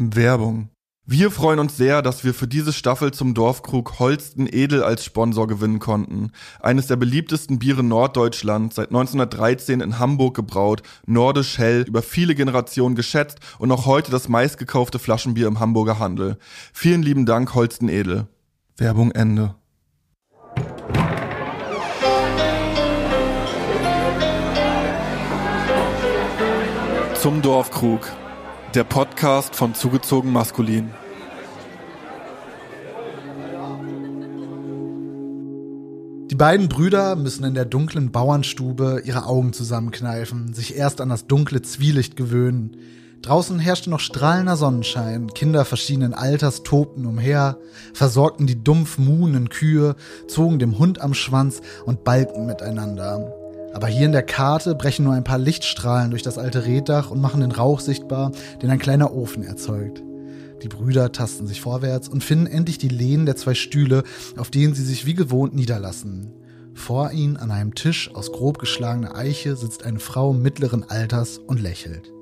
Werbung. Wir freuen uns sehr, dass wir für diese Staffel zum Dorfkrug Holsten Edel als Sponsor gewinnen konnten. Eines der beliebtesten Biere Norddeutschlands, seit 1913 in Hamburg gebraut, nordisch hell, über viele Generationen geschätzt und noch heute das meistgekaufte Flaschenbier im Hamburger Handel. Vielen lieben Dank, Holsten Edel. Werbung Ende. Zum Dorfkrug. Der Podcast von Zugezogen Maskulin. Die beiden Brüder müssen in der dunklen Bauernstube ihre Augen zusammenkneifen, sich erst an das dunkle Zwielicht gewöhnen. Draußen herrschte noch strahlender Sonnenschein, Kinder verschiedenen Alters tobten umher, versorgten die dumpf muhenden Kühe, zogen dem Hund am Schwanz und balgten miteinander. Aber hier in der Karte brechen nur ein paar Lichtstrahlen durch das alte Reddach und machen den Rauch sichtbar, den ein kleiner Ofen erzeugt. Die Brüder tasten sich vorwärts und finden endlich die Lehnen der zwei Stühle, auf denen sie sich wie gewohnt niederlassen. Vor ihnen an einem Tisch aus grob geschlagener Eiche sitzt eine Frau mittleren Alters und lächelt.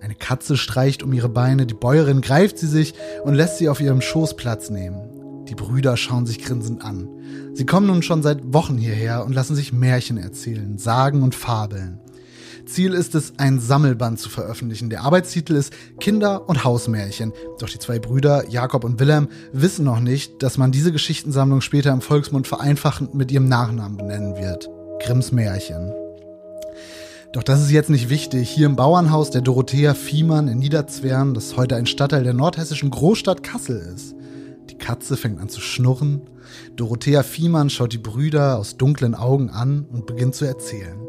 Eine Katze streicht um ihre Beine, die Bäuerin greift sie sich und lässt sie auf ihrem Schoß Platz nehmen. Die Brüder schauen sich grinsend an. Sie kommen nun schon seit Wochen hierher und lassen sich Märchen erzählen, Sagen und Fabeln. Ziel ist es, ein Sammelband zu veröffentlichen. Der Arbeitstitel ist Kinder- und Hausmärchen. Doch die zwei Brüder, Jakob und Wilhelm, wissen noch nicht, dass man diese Geschichtensammlung später im Volksmund vereinfachend mit ihrem Nachnamen benennen wird. Grimms Märchen. Doch das ist jetzt nicht wichtig. Hier im Bauernhaus der Dorothea Fiemann in Niederzwern, das heute ein Stadtteil der nordhessischen Großstadt Kassel ist. Die Katze fängt an zu schnurren. Dorothea Fiemann schaut die Brüder aus dunklen Augen an und beginnt zu erzählen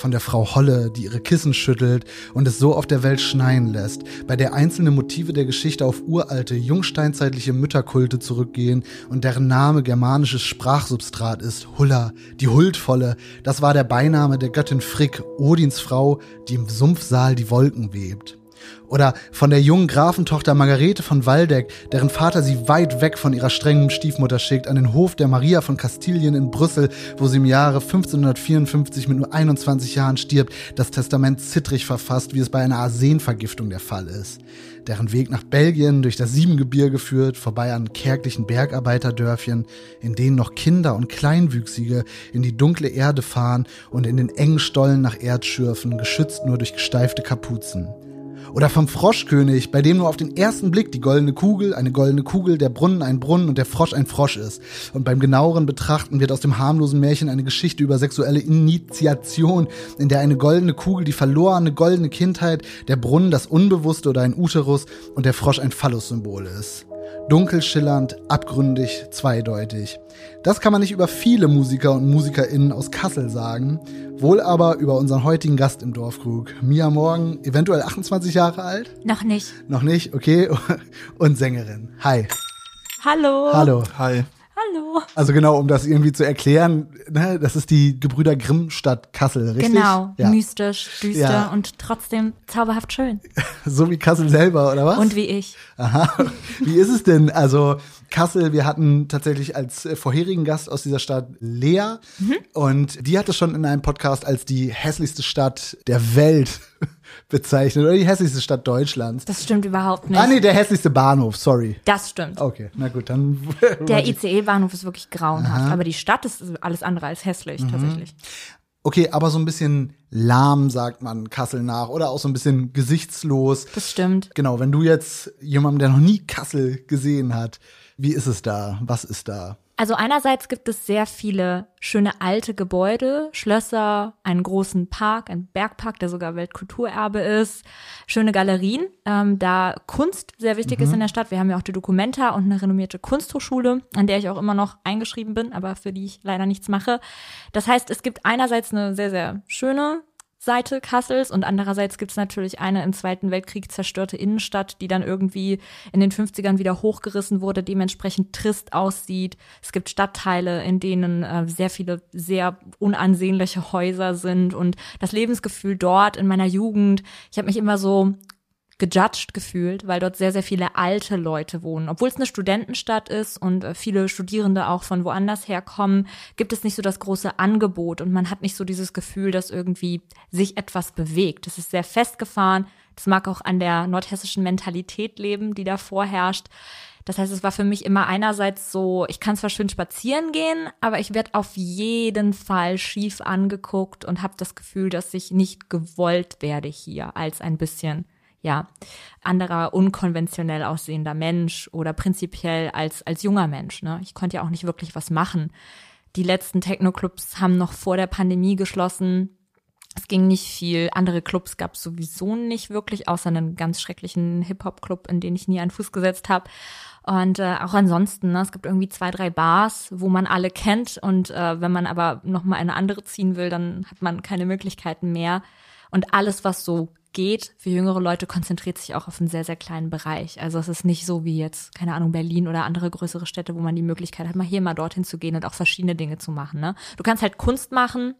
von der Frau Holle, die ihre Kissen schüttelt und es so auf der Welt schneien lässt, bei der einzelne Motive der Geschichte auf uralte, jungsteinzeitliche Mütterkulte zurückgehen und deren Name germanisches Sprachsubstrat ist, Hulla, die Huldvolle, das war der Beiname der Göttin Frick, Odins Frau, die im Sumpfsaal die Wolken webt. Oder von der jungen Grafentochter Margarete von Waldeck, deren Vater sie weit weg von ihrer strengen Stiefmutter schickt, an den Hof der Maria von Kastilien in Brüssel, wo sie im Jahre 1554 mit nur 21 Jahren stirbt, das Testament zittrig verfasst, wie es bei einer Arsenvergiftung der Fall ist. Deren Weg nach Belgien durch das Siebengebirge führt, vorbei an kärglichen Bergarbeiterdörfchen, in denen noch Kinder und Kleinwüchsige in die dunkle Erde fahren und in den engen Stollen nach Erd schürfen, geschützt nur durch gesteifte Kapuzen. Oder vom Froschkönig, bei dem nur auf den ersten Blick die goldene Kugel eine goldene Kugel, der Brunnen ein Brunnen und der Frosch ein Frosch ist. Und beim genaueren Betrachten wird aus dem harmlosen Märchen eine Geschichte über sexuelle Initiation, in der eine goldene Kugel die verlorene goldene Kindheit, der Brunnen das Unbewusste oder ein Uterus und der Frosch ein Phallus-Symbol ist. Dunkel schillernd, abgründig, zweideutig. Das kann man nicht über viele Musiker und MusikerInnen aus Kassel sagen, wohl aber über unseren heutigen Gast im Dorfkrug. Mia Morgen, eventuell 28 Jahre alt? Noch nicht. Noch nicht, okay. Und Sängerin. Hi. Hallo. Hallo. Hi. Hallo. Also genau, um das irgendwie zu erklären, ne, das ist die Gebrüder Grimm Stadt Kassel, richtig? Genau, ja. mystisch, düster Ja. und trotzdem zauberhaft schön. So wie Kassel selber, oder was? Und wie ich. Aha. Wie ist es denn? Also Kassel, wir hatten tatsächlich als äh, vorherigen Gast aus dieser Stadt Lea Mhm. und die hat es schon in einem Podcast als die hässlichste Stadt der Welt bezeichnet oder die hässlichste Stadt Deutschlands. Das stimmt überhaupt nicht. Ah nee, der hässlichste Bahnhof, sorry. Das stimmt. Okay, na gut, dann Der ICE-Bahnhof ist wirklich grauenhaft, aber die Stadt ist alles andere als hässlich, Mhm. tatsächlich. Okay, aber so ein bisschen lahm sagt man Kassel nach oder auch so ein bisschen gesichtslos. Das stimmt. Genau, wenn du jetzt jemanden, der noch nie Kassel gesehen hat, wie ist es da? Was ist da? Also einerseits gibt es sehr viele schöne alte Gebäude, Schlösser, einen großen Park, einen Bergpark, der sogar Weltkulturerbe ist, schöne Galerien, ähm, da Kunst sehr wichtig ist in der Stadt. Wir haben ja auch die Documenta und eine renommierte Kunsthochschule, an der ich auch immer noch eingeschrieben bin, aber für die ich leider nichts mache. Das heißt, es gibt einerseits eine sehr, sehr schöne Seite Kassels und andererseits gibt es natürlich eine im Zweiten Weltkrieg zerstörte Innenstadt, die dann irgendwie in den 50ern wieder hochgerissen wurde, dementsprechend trist aussieht. Es gibt Stadtteile, in denen äh, sehr viele sehr unansehnliche Häuser sind und das Lebensgefühl dort in meiner Jugend, ich habe mich immer so gejudged gefühlt, weil dort sehr, sehr viele alte Leute wohnen. Obwohl es eine Studentenstadt ist und äh, viele Studierende auch von woanders herkommen, gibt es nicht so das große Angebot und man hat nicht so dieses Gefühl, dass irgendwie sich etwas bewegt. Es ist sehr festgefahren. Das mag auch an der nordhessischen Mentalität leben, die da vorherrscht. Das heißt, es war für mich immer einerseits so, ich kann zwar schön spazieren gehen, aber ich werde auf jeden Fall schief angeguckt und habe das Gefühl, dass ich nicht gewollt werde hier als ein bisschen ja, anderer unkonventionell aussehender Mensch oder prinzipiell als, als junger Mensch. Ne? Ich konnte ja auch nicht wirklich was machen. Die letzten Techno-Clubs haben noch vor der Pandemie geschlossen. Es ging nicht viel. Andere Clubs gab es sowieso nicht wirklich, außer einen ganz schrecklichen Hip-Hop-Club, in den ich nie einen Fuß gesetzt habe. Und äh, auch ansonsten, ne, es gibt irgendwie zwei, drei Bars, wo man alle kennt. Und äh, wenn man aber noch mal eine andere ziehen will, dann hat man keine Möglichkeiten mehr. Und alles, was so geht für jüngere Leute, konzentriert sich auch auf einen sehr, sehr kleinen Bereich. Also es ist nicht so wie jetzt, keine Ahnung, Berlin oder andere größere Städte, wo man die Möglichkeit hat, mal hier, mal dorthin zu gehen und auch verschiedene Dinge zu machen. Ne? Du kannst halt Kunst machen,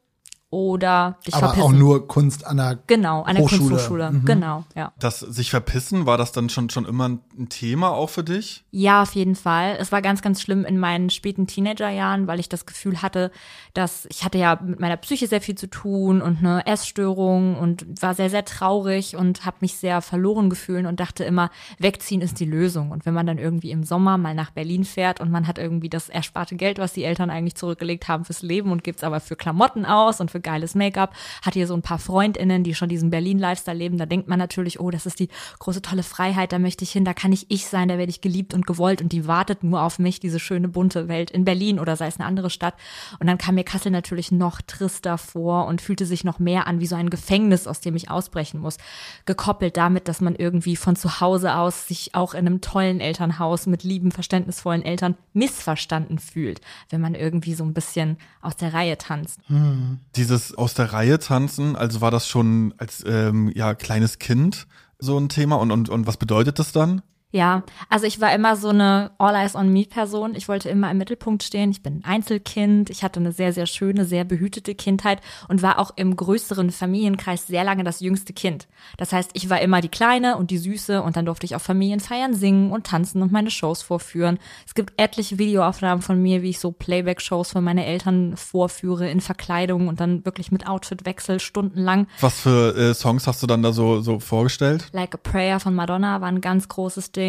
oder dich Aber verpissen. auch nur Kunst an der Genau, an der Hochschule. Kunsthochschule. Mhm. Genau, ja. Das sich verpissen, war das dann schon, schon immer ein Thema auch für dich? Ja, auf jeden Fall. Es war ganz, ganz schlimm in meinen späten Teenagerjahren, weil ich das Gefühl hatte, dass ich hatte ja mit meiner Psyche sehr viel zu tun und eine Essstörung und war sehr, sehr traurig und habe mich sehr verloren gefühlt und dachte immer, wegziehen ist die Lösung. Und wenn man dann irgendwie im Sommer mal nach Berlin fährt und man hat irgendwie das ersparte Geld, was die Eltern eigentlich zurückgelegt haben fürs Leben und gibt's aber für Klamotten aus und für geiles Make-up, hat hier so ein paar FreundInnen, die schon diesen Berlin-Lifestyle leben, da denkt man natürlich, oh, das ist die große tolle Freiheit, da möchte ich hin, da kann ich ich sein, da werde ich geliebt und gewollt und die wartet nur auf mich, diese schöne bunte Welt in Berlin oder sei es eine andere Stadt. Und dann kam mir Kassel natürlich noch trister vor und fühlte sich noch mehr an wie so ein Gefängnis, aus dem ich ausbrechen muss. Gekoppelt damit, dass man irgendwie von zu Hause aus sich auch in einem tollen Elternhaus mit lieben, verständnisvollen Eltern missverstanden fühlt, wenn man irgendwie so ein bisschen aus der Reihe tanzt. Dieses aus der Reihe tanzen, also war das schon als ähm, ja kleines Kind so ein Thema und, und, und was bedeutet das dann? Ja, also ich war immer so eine All Eyes on Me Person. Ich wollte immer im Mittelpunkt stehen. Ich bin ein Einzelkind. Ich hatte eine sehr, sehr schöne, sehr behütete Kindheit und war auch im größeren Familienkreis sehr lange das jüngste Kind. Das heißt, ich war immer die Kleine und die Süße und dann durfte ich auf Familienfeiern singen und tanzen und meine Shows vorführen. Es gibt etliche Videoaufnahmen von mir, wie ich so Playback-Shows von meine Eltern vorführe in Verkleidung und dann wirklich mit Outfitwechsel stundenlang. Was für äh, Songs hast du dann da so, so vorgestellt? Like a Prayer von Madonna war ein ganz großes Ding.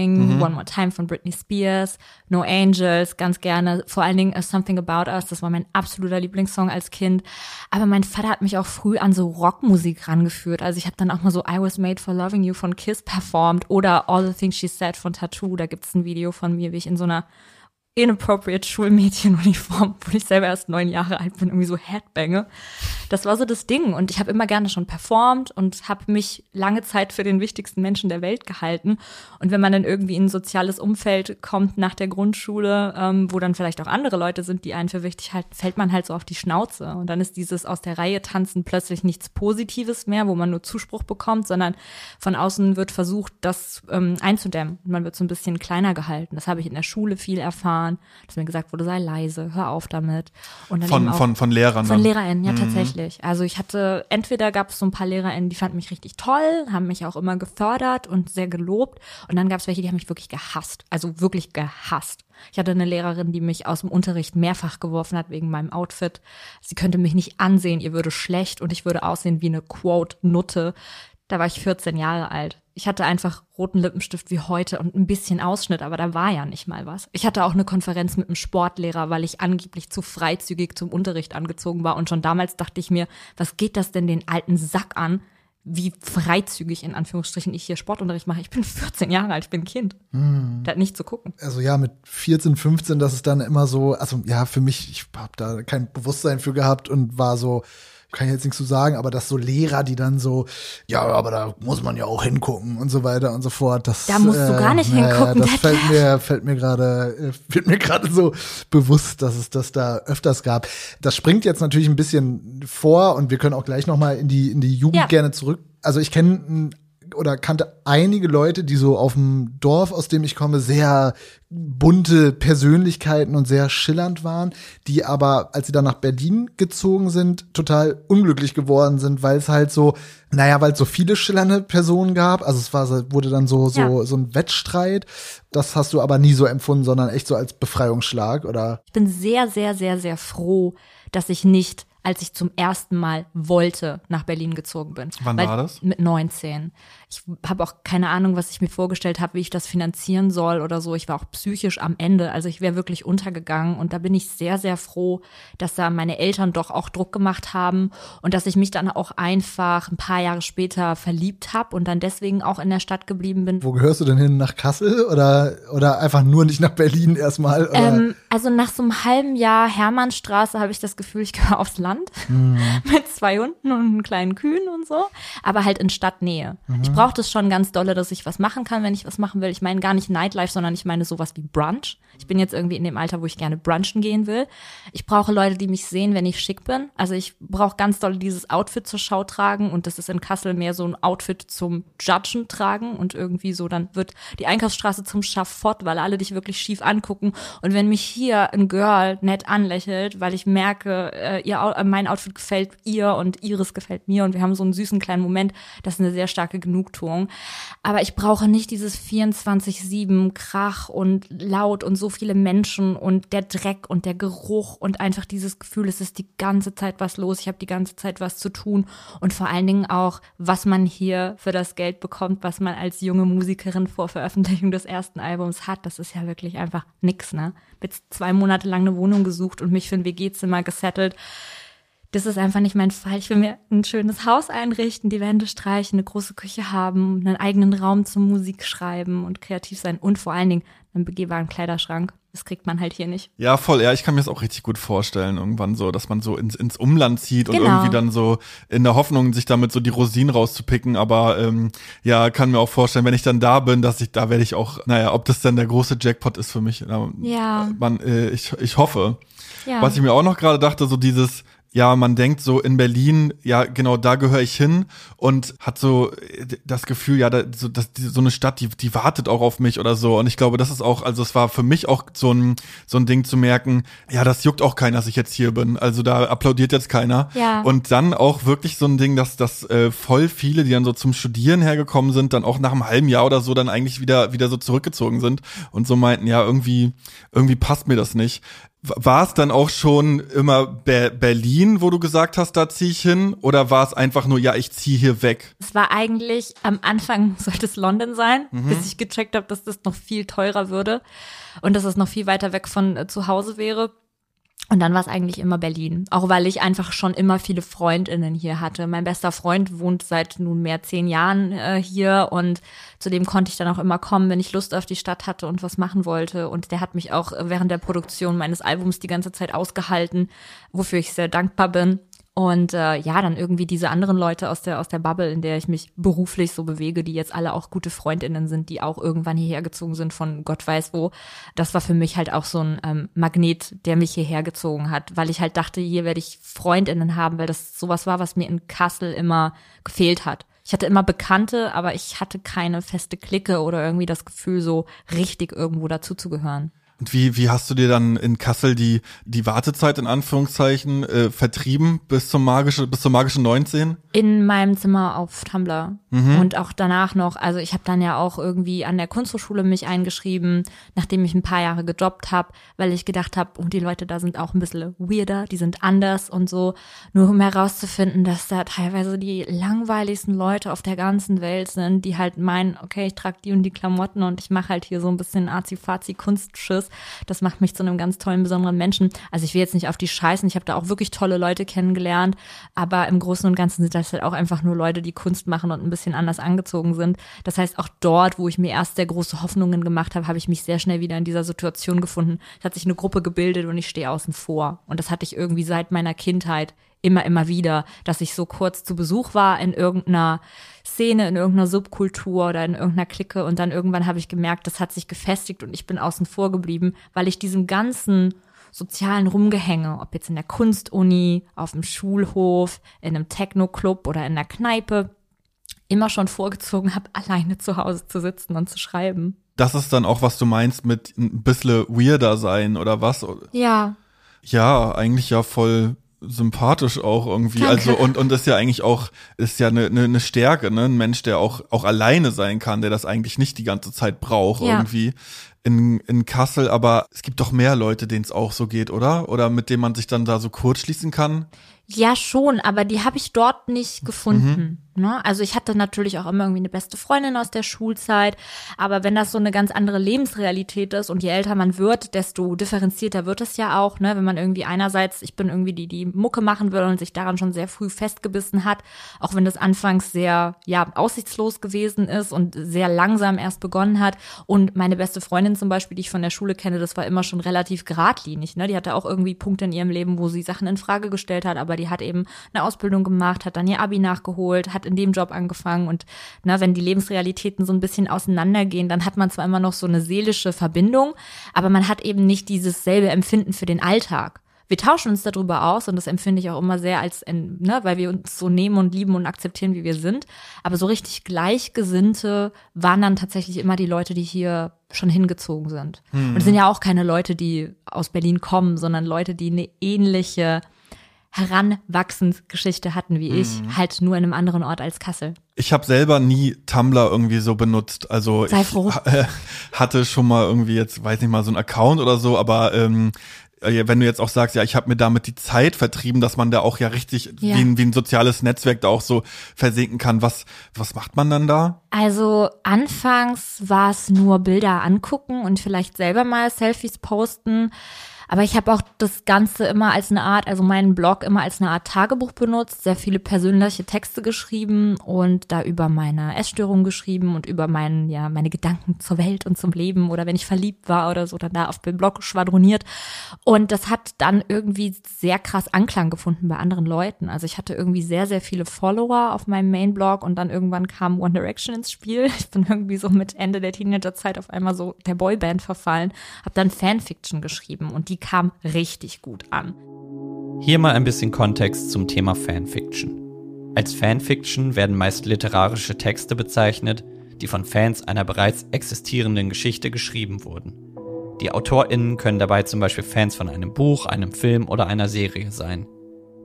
One More Time von Britney Spears. No Angels, ganz gerne. Vor allen Dingen Something About Us, das war mein absoluter Lieblingssong als Kind. Aber mein Vater hat mich auch früh an so Rockmusik rangeführt. Also ich habe dann auch mal so I Was Made for Loving You von Kiss performt oder All the Things She Said von Tattoo. Da gibt's ein Video von mir, wie ich in so einer inappropriate Schulmädchenuniform, wo ich selber erst neun Jahre alt bin, irgendwie so Headbange. Das war so das Ding und ich habe immer gerne schon performt und habe mich lange Zeit für den wichtigsten Menschen der Welt gehalten. Und wenn man dann irgendwie in ein soziales Umfeld kommt nach der Grundschule, ähm, wo dann vielleicht auch andere Leute sind, die einen für wichtig halten, fällt man halt so auf die Schnauze. Und dann ist dieses aus der Reihe tanzen plötzlich nichts Positives mehr, wo man nur Zuspruch bekommt, sondern von außen wird versucht, das ähm, einzudämmen. Man wird so ein bisschen kleiner gehalten. Das habe ich in der Schule viel erfahren, dass mir gesagt wurde, sei leise, hör auf damit. Und dann Von, auch von, von Lehrern von dann? LehrerInnen, ja, tatsächlich. Also ich hatte, entweder gab es so ein paar LehrerInnen, die fanden mich richtig toll, haben mich auch immer gefördert und sehr gelobt. Und dann gab es welche, die haben mich wirklich gehasst. Also wirklich gehasst. Ich hatte eine Lehrerin, die mich aus dem Unterricht mehrfach geworfen hat wegen meinem Outfit. Sie könnte mich nicht ansehen, ihr würde schlecht und ich würde aussehen wie eine Quote-Nutte. Da war ich 14 Jahre alt. Ich hatte einfach roten Lippenstift wie heute und ein bisschen Ausschnitt, aber da war ja nicht mal was. Ich hatte auch eine Konferenz mit einem Sportlehrer, weil ich angeblich zu freizügig zum Unterricht angezogen war. Und schon damals dachte ich mir, was geht das denn den alten Sack an, wie freizügig in Anführungsstrichen ich hier Sportunterricht mache? Ich bin 14 Jahre alt, ich bin ein Kind. Da hat nicht zu gucken. also ja, mit 14, 15, das ist dann immer so, also ja, für mich, ich habe da kein Bewusstsein für gehabt und war so, kann ich jetzt nichts zu sagen, aber dass so Lehrer, die dann so, ja, aber da muss man ja auch hingucken und so weiter und so fort. Das, Da musst du gar nicht naja, hingucken, Das fällt mir, fällt mir gerade, äh, wird mir gerade so bewusst, dass es das da öfters gab. Das springt jetzt natürlich ein bisschen vor und wir können auch gleich noch mal in die in die Jugend Ja. gerne zurück. Also ich kenne einen oder kannte einige Leute, die so auf dem Dorf, aus dem ich komme, sehr bunte Persönlichkeiten und sehr schillernd waren, die aber, als sie dann nach Berlin gezogen sind, total unglücklich geworden sind, weil es halt so, naja, weil es so viele schillernde Personen gab. Also es war, wurde dann so, so, ja. so ein Wettstreit. Das hast du aber nie so empfunden, sondern echt so als Befreiungsschlag, oder? Ich bin sehr, sehr, sehr, sehr froh, dass ich nicht als ich zum ersten Mal wollte, nach Berlin gezogen bin. Wann Weil, war das? Mit 19. Ich habe auch keine Ahnung, was ich mir vorgestellt habe, wie ich das finanzieren soll oder so. Ich war auch psychisch am Ende. Also ich wäre wirklich untergegangen. Und da bin ich sehr, sehr froh, dass da meine Eltern doch auch Druck gemacht haben und dass ich mich dann auch einfach ein paar Jahre später verliebt habe und dann deswegen auch in der Stadt geblieben bin. Wo gehörst du denn hin? Nach Kassel oder, oder einfach nur nicht nach Berlin erstmal? Ähm, also nach so einem halben Jahr Hermannstraße habe ich das Gefühl, ich gehöre aufs Land mhm. mit zwei Hunden und einen kleinen Kühen und so, aber halt in Stadtnähe. Mhm. Ich brauche das schon ganz dolle, dass ich was machen kann, wenn ich was machen will. Ich meine gar nicht Nightlife, sondern ich meine sowas wie Brunch. Ich bin jetzt irgendwie in dem Alter, wo ich gerne brunchen gehen will. Ich brauche Leute, die mich sehen, wenn ich schick bin. Also ich brauche ganz doll dieses Outfit zur Schau tragen und das ist in Kassel mehr so ein Outfit zum Judgen tragen und irgendwie so, dann wird die Einkaufsstraße zum Schafott, weil alle dich wirklich schief angucken. Und wenn mich hier ein Girl nett anlächelt, weil ich merke, äh, ihr, äh, mein Outfit gefällt ihr und ihres gefällt mir und wir haben so einen süßen kleinen Moment, das ist eine sehr starke Genugtuung. Aber ich brauche nicht dieses 24-7 Krach und laut und so viele Menschen und der Dreck und der Geruch und einfach dieses Gefühl, es ist die ganze Zeit was los, ich habe die ganze Zeit was zu tun und vor allen Dingen auch, was man hier für das Geld bekommt, was man als junge Musikerin vor Veröffentlichung des ersten Albums hat, das ist ja wirklich einfach nix, ne? Jetzt zwei Monate lang eine Wohnung gesucht und mich für ein WG-Zimmer gesettelt das ist einfach nicht mein Fall. Ich will mir ein schönes Haus einrichten, die Wände streichen, eine große Küche haben, einen eigenen Raum zum Musik schreiben und kreativ sein und vor allen Dingen einen begehbaren Kleiderschrank. Das kriegt man halt hier nicht. Ja, voll. Ja, ich kann mir das auch richtig gut vorstellen, irgendwann so, dass man so ins, ins Umland zieht genau. und irgendwie dann so in der Hoffnung, sich damit so die Rosinen rauszupicken. Aber ähm, ja, kann mir auch vorstellen, wenn ich dann da bin, dass ich, da werde ich auch, naja, ob das dann der große Jackpot ist für mich. Ja. Man, äh, ich, ich hoffe. Ja. Was ich mir auch noch gerade dachte, so dieses, ja, man denkt so in Berlin, ja, genau, da gehöre ich hin und hat so äh, das Gefühl, ja, da, so, das, so eine Stadt, die, die wartet auch auf mich oder so. Und ich glaube, das ist auch, also es war für mich auch so ein, so ein Ding zu merken, ja, das juckt auch keiner, dass ich jetzt hier bin. Also da applaudiert jetzt keiner. Ja. Und dann auch wirklich so ein Ding, dass, dass äh, voll viele, die dann so zum Studieren hergekommen sind, dann auch nach einem halben Jahr oder so dann eigentlich wieder, wieder so zurückgezogen sind und so meinten, ja, irgendwie, irgendwie passt mir das nicht. War es dann auch schon immer Be Berlin, wo du gesagt hast, da ziehe ich hin? Oder war es einfach nur, ja, ich ziehe hier weg? Es war eigentlich, am Anfang sollte es London sein, mhm. bis ich gecheckt habe, dass das noch viel teurer würde und dass es noch viel weiter weg von äh, zu Hause wäre. Und dann war es eigentlich immer Berlin. Auch weil ich einfach schon immer viele FreundInnen hier hatte. Mein bester Freund wohnt seit nunmehr zehn Jahren äh, hier und zu dem konnte ich dann auch immer kommen, wenn ich Lust auf die Stadt hatte und was machen wollte. Und der hat mich auch während der Produktion meines Albums die ganze Zeit ausgehalten, wofür ich sehr dankbar bin. Und äh, ja, dann irgendwie diese anderen Leute aus der, aus der Bubble, in der ich mich beruflich so bewege, die jetzt alle auch gute Freundinnen sind, die auch irgendwann hierher gezogen sind von Gott weiß wo. Das war für mich halt auch so ein ähm, Magnet, der mich hierher gezogen hat, weil ich halt dachte, hier werde ich Freundinnen haben, weil das sowas war, was mir in Kassel immer gefehlt hat. Ich hatte immer Bekannte, aber ich hatte keine feste Clique oder irgendwie das Gefühl, so richtig irgendwo dazuzugehören. Und wie, wie hast du dir dann in Kassel die, die Wartezeit in Anführungszeichen äh, vertrieben bis zum magische, bis zum magischen 19? In meinem Zimmer auf Tumblr. Mhm. Und auch danach noch, also ich habe dann ja auch irgendwie an der Kunsthochschule mich eingeschrieben, nachdem ich ein paar Jahre gejobbt habe, weil ich gedacht habe, oh, die Leute da sind auch ein bisschen weirder, die sind anders und so. Nur um herauszufinden, dass da teilweise die langweiligsten Leute auf der ganzen Welt sind, die halt meinen, okay, ich trage die und die Klamotten und ich mache halt hier so ein bisschen Azi-Fazi-Kunstschiss das macht mich zu einem ganz tollen, besonderen Menschen. Also ich will jetzt nicht auf die scheißen. Ich habe da auch wirklich tolle Leute kennengelernt. Aber im Großen und Ganzen sind das halt auch einfach nur Leute, die Kunst machen und ein bisschen anders angezogen sind. Das heißt, auch dort, wo ich mir erst sehr große Hoffnungen gemacht habe, habe ich mich sehr schnell wieder in dieser Situation gefunden. Es hat sich eine Gruppe gebildet und ich stehe außen vor. Und das hatte ich irgendwie seit meiner Kindheit immer, immer wieder, dass ich so kurz zu Besuch war in irgendeiner Szene, in irgendeiner Subkultur oder in irgendeiner Clique und dann irgendwann habe ich gemerkt, das hat sich gefestigt und ich bin außen vor geblieben, weil ich diesem ganzen sozialen Rumgehänge, ob jetzt in der Kunstuni, auf dem Schulhof, in einem Techno-Club oder in der Kneipe, immer schon vorgezogen habe, alleine zu Hause zu sitzen und zu schreiben. Das ist dann auch, was du meinst mit ein bisschen weirder sein oder was? Ja. Ja, eigentlich ja voll sympathisch auch irgendwie. Danke. Also und und ist ja eigentlich auch ist ja eine ne, ne Stärke, ne? Ein Mensch, der auch auch alleine sein kann, der das eigentlich nicht die ganze Zeit braucht Ja. irgendwie in in Kassel. Aber es gibt doch mehr Leute, denen es auch so geht, oder? Oder mit denen man sich dann da so kurz schließen kann. Ja, schon, aber die habe ich dort nicht gefunden. Ne? Also ich hatte natürlich auch immer irgendwie eine beste Freundin aus der Schulzeit, aber wenn das so eine ganz andere Lebensrealität ist und je älter man wird, desto differenzierter wird es ja auch, ne? Wenn man irgendwie einerseits, ich bin irgendwie die, die Mucke machen will und sich daran schon sehr früh festgebissen hat, auch wenn das anfangs sehr, ja, aussichtslos gewesen ist und sehr langsam erst begonnen hat. Und meine beste Freundin zum Beispiel, die ich von der Schule kenne, das war immer schon relativ geradlinig, ne? Die hatte auch irgendwie Punkte in ihrem Leben, wo sie Sachen in Frage gestellt hat, aber die hat eben eine Ausbildung gemacht, hat dann ihr Abi nachgeholt, hat in dem Job angefangen und ne, wenn die Lebensrealitäten so ein bisschen auseinandergehen, dann hat man zwar immer noch so eine seelische Verbindung, aber man hat eben nicht dieses selbe Empfinden für den Alltag. Wir tauschen uns darüber aus und das empfinde ich auch immer sehr als, ne, weil wir uns so nehmen und lieben und akzeptieren, wie wir sind. Aber so richtig Gleichgesinnte waren dann tatsächlich immer die Leute, die hier schon hingezogen sind. Und es sind ja auch keine Leute, die aus Berlin kommen, sondern Leute, die eine ähnliche Heranwachsensgeschichte hatten wie ich, halt nur in einem anderen Ort als Kassel. Ich habe selber nie Tumblr irgendwie so benutzt. Also Sei ich froh. äh, hatte schon mal irgendwie jetzt, weiß nicht mal, so einen Account oder so, aber ähm, äh, wenn du jetzt auch sagst, ja, ich habe mir damit die Zeit vertrieben, dass man da auch ja richtig Ja. Wie, ein, wie ein soziales Netzwerk da auch so versinken kann. Was, was macht man dann da? Also anfangs war es nur Bilder angucken und vielleicht selber mal Selfies posten. Aber ich habe auch das Ganze immer als eine Art, also meinen Blog immer als eine Art Tagebuch benutzt, sehr viele persönliche Texte geschrieben und da über meine Essstörung geschrieben und über meinen, ja, meine Gedanken zur Welt und zum Leben oder wenn ich verliebt war oder so, dann da auf dem Blog schwadroniert. Und das hat dann irgendwie sehr krass Anklang gefunden bei anderen Leuten. Also ich hatte irgendwie sehr, sehr viele Follower auf meinem Main-Blog und dann irgendwann kam One Direction ins Spiel. Ich bin irgendwie so mit Ende der Teenagerzeit auf einmal so der Boyband verfallen, habe dann Fanfiction geschrieben und die kam richtig gut an. Hier mal ein bisschen Kontext zum Thema Fanfiction. Als Fanfiction werden meist literarische Texte bezeichnet, die von Fans einer bereits existierenden Geschichte geschrieben wurden. Die AutorInnen können dabei zum Beispiel Fans von einem Buch, einem Film oder einer Serie sein.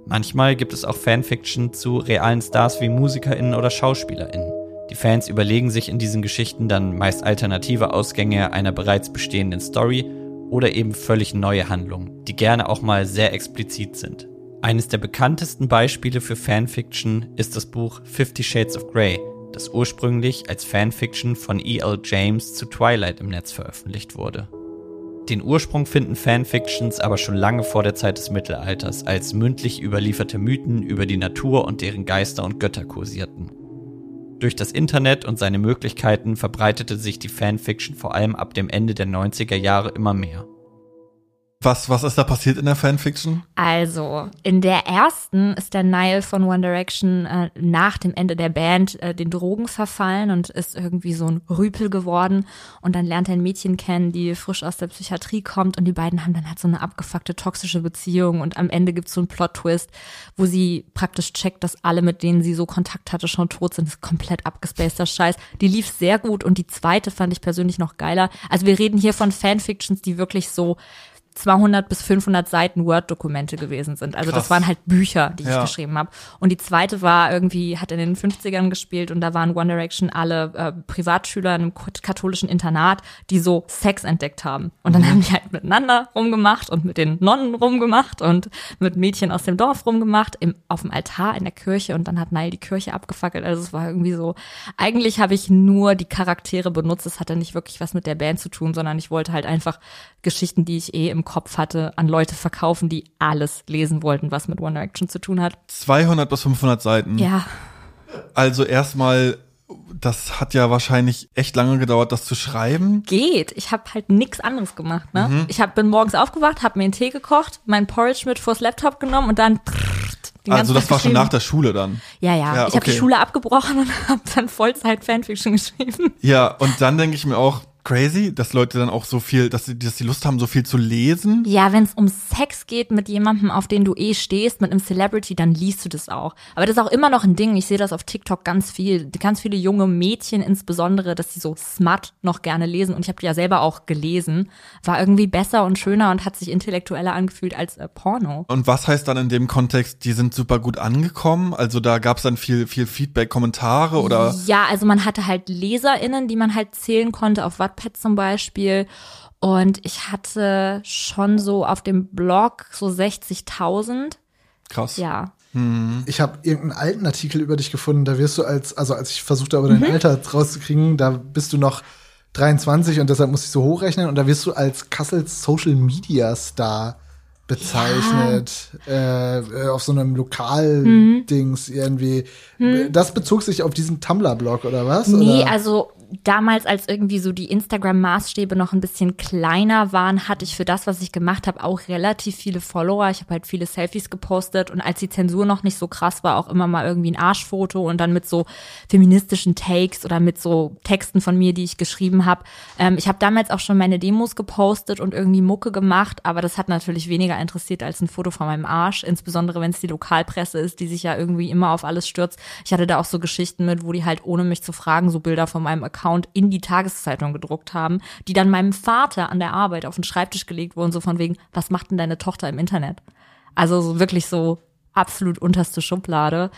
Manchmal gibt es auch Fanfiction zu realen Stars wie MusikerInnen oder SchauspielerInnen. Die Fans überlegen sich in diesen Geschichten dann meist alternative Ausgänge einer bereits bestehenden Story oder eben völlig neue Handlungen, die gerne auch mal sehr explizit sind. Eines der bekanntesten Beispiele für Fanfiction ist das Buch Fifty Shades of Grey, das ursprünglich als Fanfiction von E.L. James zu Twilight im Netz veröffentlicht wurde. Den Ursprung finden Fanfictions aber schon lange vor der Zeit des Mittelalters, als mündlich überlieferte Mythen über die Natur und deren Geister und Götter kursierten. Durch das Internet und seine Möglichkeiten verbreitete sich die Fanfiction vor allem ab dem Ende der 90er Jahre immer mehr. Was, was ist da passiert in der Fanfiction? Also, in der ersten ist der Niall von One Direction äh, nach dem Ende der Band äh, den Drogen verfallen und ist irgendwie so ein Rüpel geworden. Und dann lernt er ein Mädchen kennen, die frisch aus der Psychiatrie kommt und die beiden haben dann halt so eine abgefuckte toxische Beziehung und am Ende gibt's so einen Plot-Twist, wo sie praktisch checkt, dass alle, mit denen sie so Kontakt hatte, schon tot sind. Das ist komplett abgespaceter Scheiß. Die lief sehr gut und die zweite fand ich persönlich noch geiler. Also wir reden hier von Fanfictions, die wirklich so 200 bis 500 Seiten Word-Dokumente gewesen sind. Also Krass. das waren halt Bücher, die Ja. ich geschrieben habe. Und die zweite war irgendwie, hat in den 50ern gespielt und da waren One Direction alle äh, Privatschüler in einem kat- katholischen Internat, die so Sex entdeckt haben. Und dann haben die halt miteinander rumgemacht und mit den Nonnen rumgemacht und mit Mädchen aus dem Dorf rumgemacht, im, auf dem Altar in der Kirche und dann hat Neil die Kirche abgefackelt. Also es war irgendwie so, eigentlich habe ich nur die Charaktere benutzt. Es hatte nicht wirklich was mit der Band zu tun, sondern ich wollte halt einfach Geschichten, die ich eh im Kopf hatte, an Leute verkaufen, die alles lesen wollten, was mit One Direction zu tun hat. 200 bis 500 Seiten. Ja, Also erstmal, das hat ja wahrscheinlich echt lange gedauert, das zu schreiben. geht. Ich habe halt nichts anderes gemacht. Ne? Mhm. Ich hab, bin morgens aufgewacht, habe mir einen Tee gekocht, mein Porridge mit vors Laptop genommen und dann Also das Tag war schon nach der Schule dann. Ja, ja. Ja, ich habe die okay. Schule abgebrochen und habe dann Vollzeit Fanfiction geschrieben. Ja, und dann denke ich mir auch, crazy, dass Leute dann auch so viel, dass sie, dass sie Lust haben, so viel zu lesen. Ja, wenn es um Sex geht mit jemandem, auf den du eh stehst, mit einem Celebrity, dann liest du das auch. Aber das ist auch immer noch ein Ding. Ich sehe das auf TikTok ganz viel. Ganz viele junge Mädchen insbesondere, dass sie so Smut noch gerne lesen. Und ich habe die ja selber auch gelesen. War irgendwie besser und schöner und hat sich intellektueller angefühlt als äh, Porno. Und was heißt dann in dem Kontext, die sind super gut angekommen? Also da gab es dann viel, viel Feedback, Kommentare oder? Ja, also man hatte halt LeserInnen, die man halt zählen konnte, auf Wattpad zum Beispiel. Und ich hatte schon so auf dem Blog so 60.000. Krass. Ja. Ich habe irgendeinen alten Artikel über dich gefunden, da wirst du als, also als ich versucht habe, dein Alter rauszukriegen, da bist du noch 23 und deshalb muss ich so hochrechnen und da wirst du als Kassels Social Media Star bezeichnet, äh, äh, auf so einem Lokal-Dings irgendwie. Das bezog sich auf diesen Tumblr-Blog oder was? Nee, oder? also damals, als irgendwie so die Instagram-Maßstäbe noch ein bisschen kleiner waren, hatte ich für das, was ich gemacht habe, auch relativ viele Follower. Ich habe halt viele Selfies gepostet und als die Zensur noch nicht so krass war, auch immer mal irgendwie ein Arschfoto und dann mit so feministischen Takes oder mit so Texten von mir, die ich geschrieben habe. Ähm, ich habe damals auch schon meine Demos gepostet und irgendwie Mucke gemacht, aber das hat natürlich weniger interessiert als ein Foto von meinem Arsch, insbesondere wenn es die Lokalpresse ist, die sich ja irgendwie immer auf alles stürzt. Ich hatte da auch so Geschichten mit, wo die halt ohne mich zu fragen so Bilder von meinem Account in die Tageszeitung gedruckt haben, die dann meinem Vater an der Arbeit auf den Schreibtisch gelegt wurden, so von wegen, was macht denn deine Tochter im Internet? Also so wirklich so absolut unterste Schublade.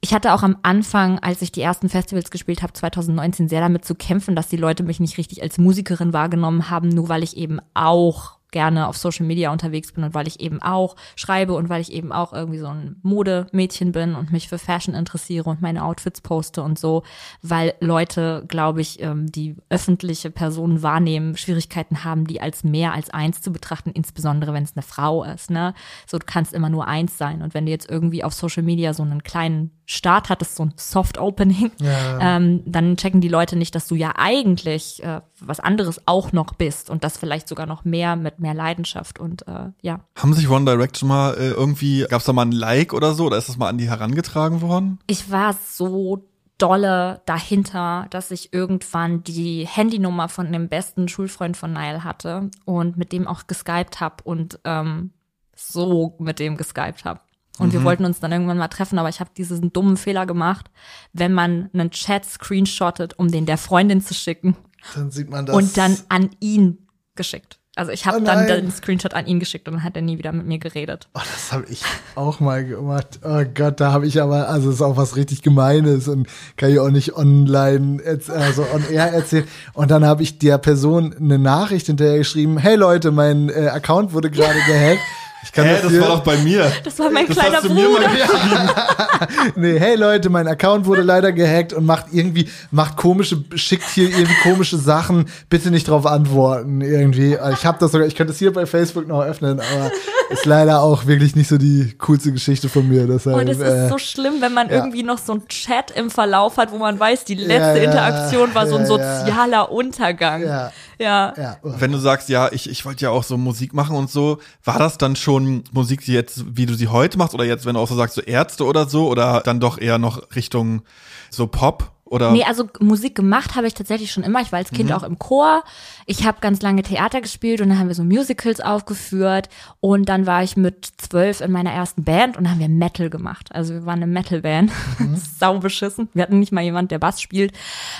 Ich hatte auch am Anfang, als ich die ersten Festivals gespielt habe, 2019, sehr damit zu kämpfen, dass die Leute mich nicht richtig als Musikerin wahrgenommen haben, nur weil ich eben auch gerne auf Social Media unterwegs bin und weil ich eben auch schreibe und weil ich eben auch irgendwie so ein Modemädchen bin und mich für Fashion interessiere und meine Outfits poste und so, weil Leute, glaube ich, ähm, die öffentliche Personen wahrnehmen, Schwierigkeiten haben, die als mehr als eins zu betrachten, insbesondere wenn es eine Frau ist, ne? So, du kannst immer nur eins sein und wenn du jetzt irgendwie auf Social Media so einen kleinen Start hattest, so ein Soft Opening, Ja. ähm, dann checken die Leute nicht, dass du ja eigentlich äh, was anderes auch noch bist und das vielleicht sogar noch mehr mit mehr Leidenschaft und äh, ja. Haben sich One Direction mal äh, irgendwie, gab es da mal ein Like oder so? Oder ist das mal an die herangetragen worden? Ich war so dolle dahinter, dass ich irgendwann die Handynummer von dem besten Schulfreund von Nile hatte und mit dem auch geskypt habe und ähm, so mit dem geskypt habe. Und wir wollten uns dann irgendwann mal treffen, aber ich habe diesen dummen Fehler gemacht, wenn man einen Chat screenshottet, um den der Freundin zu schicken Dann sieht man das. und dann an ihn geschickt. Also ich habe Oh dann den Screenshot an ihn geschickt und dann hat er nie wieder mit mir geredet. Oh, das habe ich auch mal gemacht. Oh Gott, da habe ich aber, also es ist auch was richtig Gemeines und kann ich auch nicht online, also on air erzählen. Und dann habe ich der Person eine Nachricht hinterher geschrieben, hey Leute, mein äh, Account wurde gerade gehackt. Ich kann Hä, das, war doch bei mir. Das war mein Das kleiner hast du mir Bruder. mal geschrieben. nee, hey Leute, mein Account wurde leider gehackt und macht irgendwie, macht komische, schickt hier irgendwie komische Sachen, bitte nicht drauf antworten irgendwie. Ich habe das sogar, ich könnte es hier bei Facebook noch öffnen, aber ist leider auch wirklich nicht so die coolste Geschichte von mir. Deshalb, Und es äh, ist so schlimm, wenn man ja. irgendwie noch so einen Chat im Verlauf hat, wo man weiß, die letzte Ja, ja, Interaktion war so ein sozialer Untergang. Ja. Ja. Ja. Wenn du sagst, ja, ich, ich wollte ja auch so Musik machen und so, war das dann schon Musik, die jetzt, wie du sie heute machst, oder jetzt, wenn du auch so sagst, so Ärzte oder so, oder dann doch eher noch Richtung so Pop? Oder Nee, also Musik gemacht habe ich tatsächlich schon immer. Ich war als Kind Mhm. auch im Chor. Ich habe ganz lange Theater gespielt und dann haben wir so Musicals aufgeführt. Und dann war ich mit zwölf in meiner ersten Band und dann haben wir Metal gemacht. Also wir waren eine Metal-Band. Mhm. Sau beschissen. Wir hatten nicht mal jemand, der Bass spielt.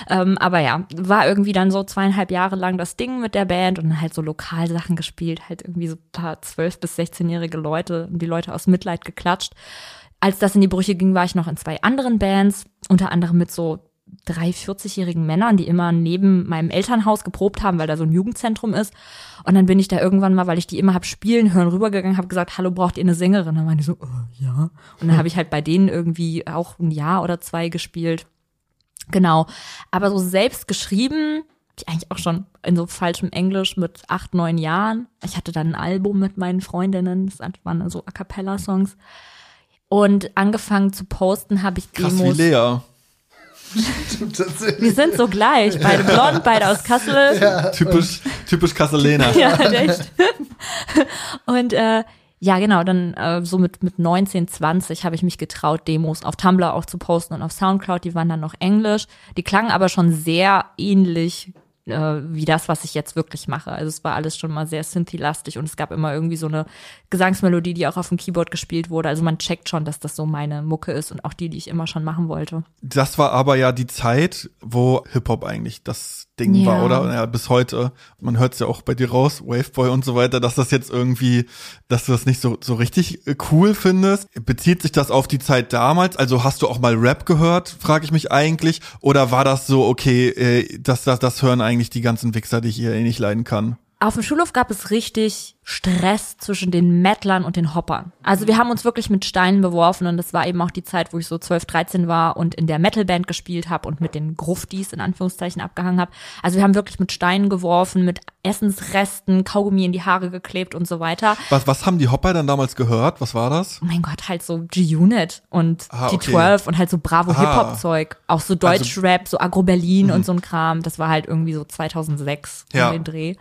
Ähm, aber ja, war irgendwie dann so zweieinhalb Jahre lang das Ding mit der Band und dann halt so Lokalsachen gespielt. Halt irgendwie so ein paar zwölf- bis 16-jährige Leute und die Leute aus Mitleid geklatscht. Als das in die Brüche ging, war ich noch in zwei anderen Bands, unter anderem mit so drei 40-jährigen Männern, die immer neben meinem Elternhaus geprobt haben, weil da so ein Jugendzentrum ist. Und dann bin ich da irgendwann mal, weil ich die immer hab spielen hören, rübergegangen, habe gesagt, hallo, braucht ihr eine Sängerin? Dann waren die so, äh, ja. Und dann habe ich halt bei denen irgendwie auch ein Jahr oder zwei gespielt. Genau. Aber so selbst geschrieben, ich eigentlich auch schon in so falschem Englisch mit acht, neun Jahren. Ich hatte dann ein Album mit meinen Freundinnen, das waren so A Cappella-Songs. Und angefangen zu posten habe ich krass wie Wir sind so gleich, beide blond, beide aus Kassel. Typisch, typisch Kasselena. Ja, echt. Und äh, ja, genau, dann äh, so mit, mit 19, 20 habe ich mich getraut, Demos auf Tumblr auch zu posten und auf Soundcloud, die waren dann noch Englisch. Die klangen aber schon sehr ähnlich äh, wie das, was ich jetzt wirklich mache. Also es war alles schon mal sehr Synthi-lastig und es gab immer irgendwie so eine Gesangsmelodie, die auch auf dem Keyboard gespielt wurde. Also man checkt schon, dass das so meine Mucke ist und auch die, die ich immer schon machen wollte. Das war aber ja die Zeit, wo Hip-Hop eigentlich das Ding Ja. war, oder? Ja, bis heute. Man hört es ja auch bei dir raus, Waveboy und so weiter, dass das jetzt irgendwie, dass du das nicht so, so richtig äh, cool findest. Bezieht sich das auf die Zeit damals? Also hast du auch mal Rap gehört, frage ich mich eigentlich? Oder war das so, okay, äh, das, das, das hören eigentlich die ganzen Wichser, die ich hier eh nicht leiden kann? Auf dem Schulhof gab es richtig Stress zwischen den Mettlern und den Hoppern. Also wir haben uns wirklich mit Steinen beworfen und das war eben auch die Zeit, wo ich so 12, 13 war und in der Metalband gespielt habe und mit den Gruftis in Anführungszeichen abgehangen habe. Also wir haben wirklich mit Steinen geworfen, mit Essensresten, Kaugummi in die Haare geklebt und so weiter. Was, was haben die Hopper dann damals gehört? Was war das? Oh mein Gott, halt so G-Unit und Ah, die okay. 12 und halt so Bravo Ah. Hip-Hop-Zeug. Auch so Deutschrap, so Agro-Berlin und so ein Kram. Das war halt irgendwie so 2006 Ja. um den Dreh.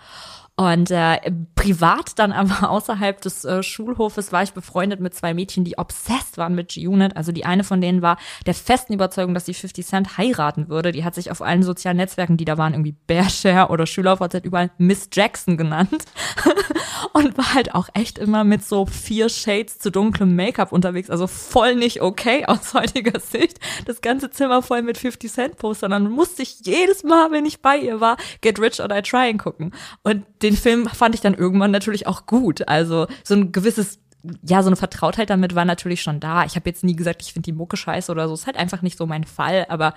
Und äh, privat dann aber außerhalb des äh, Schulhofes war ich befreundet mit zwei Mädchen, die obsessed waren mit G-Unit. Also die eine von denen war der festen Überzeugung, dass sie 50 Cent heiraten würde. Die hat sich auf allen sozialen Netzwerken, die da waren, irgendwie Bearshare oder Schülervorzeit überall Miss Jackson genannt. und war halt auch echt immer mit so vier Shades zu dunklem Make-up unterwegs. Also voll nicht okay aus heutiger Sicht. Das ganze Zimmer voll mit 50 Cent Postern. Dann musste ich jedes Mal, wenn ich bei ihr war, Get Rich or Die Trying gucken. Und den Film fand ich dann irgendwann natürlich auch gut. Also so ein gewisses ja, so eine Vertrautheit damit war natürlich schon da. Ich habe jetzt nie gesagt, ich finde die Mucke scheiße oder so. Ist halt einfach nicht so mein Fall, aber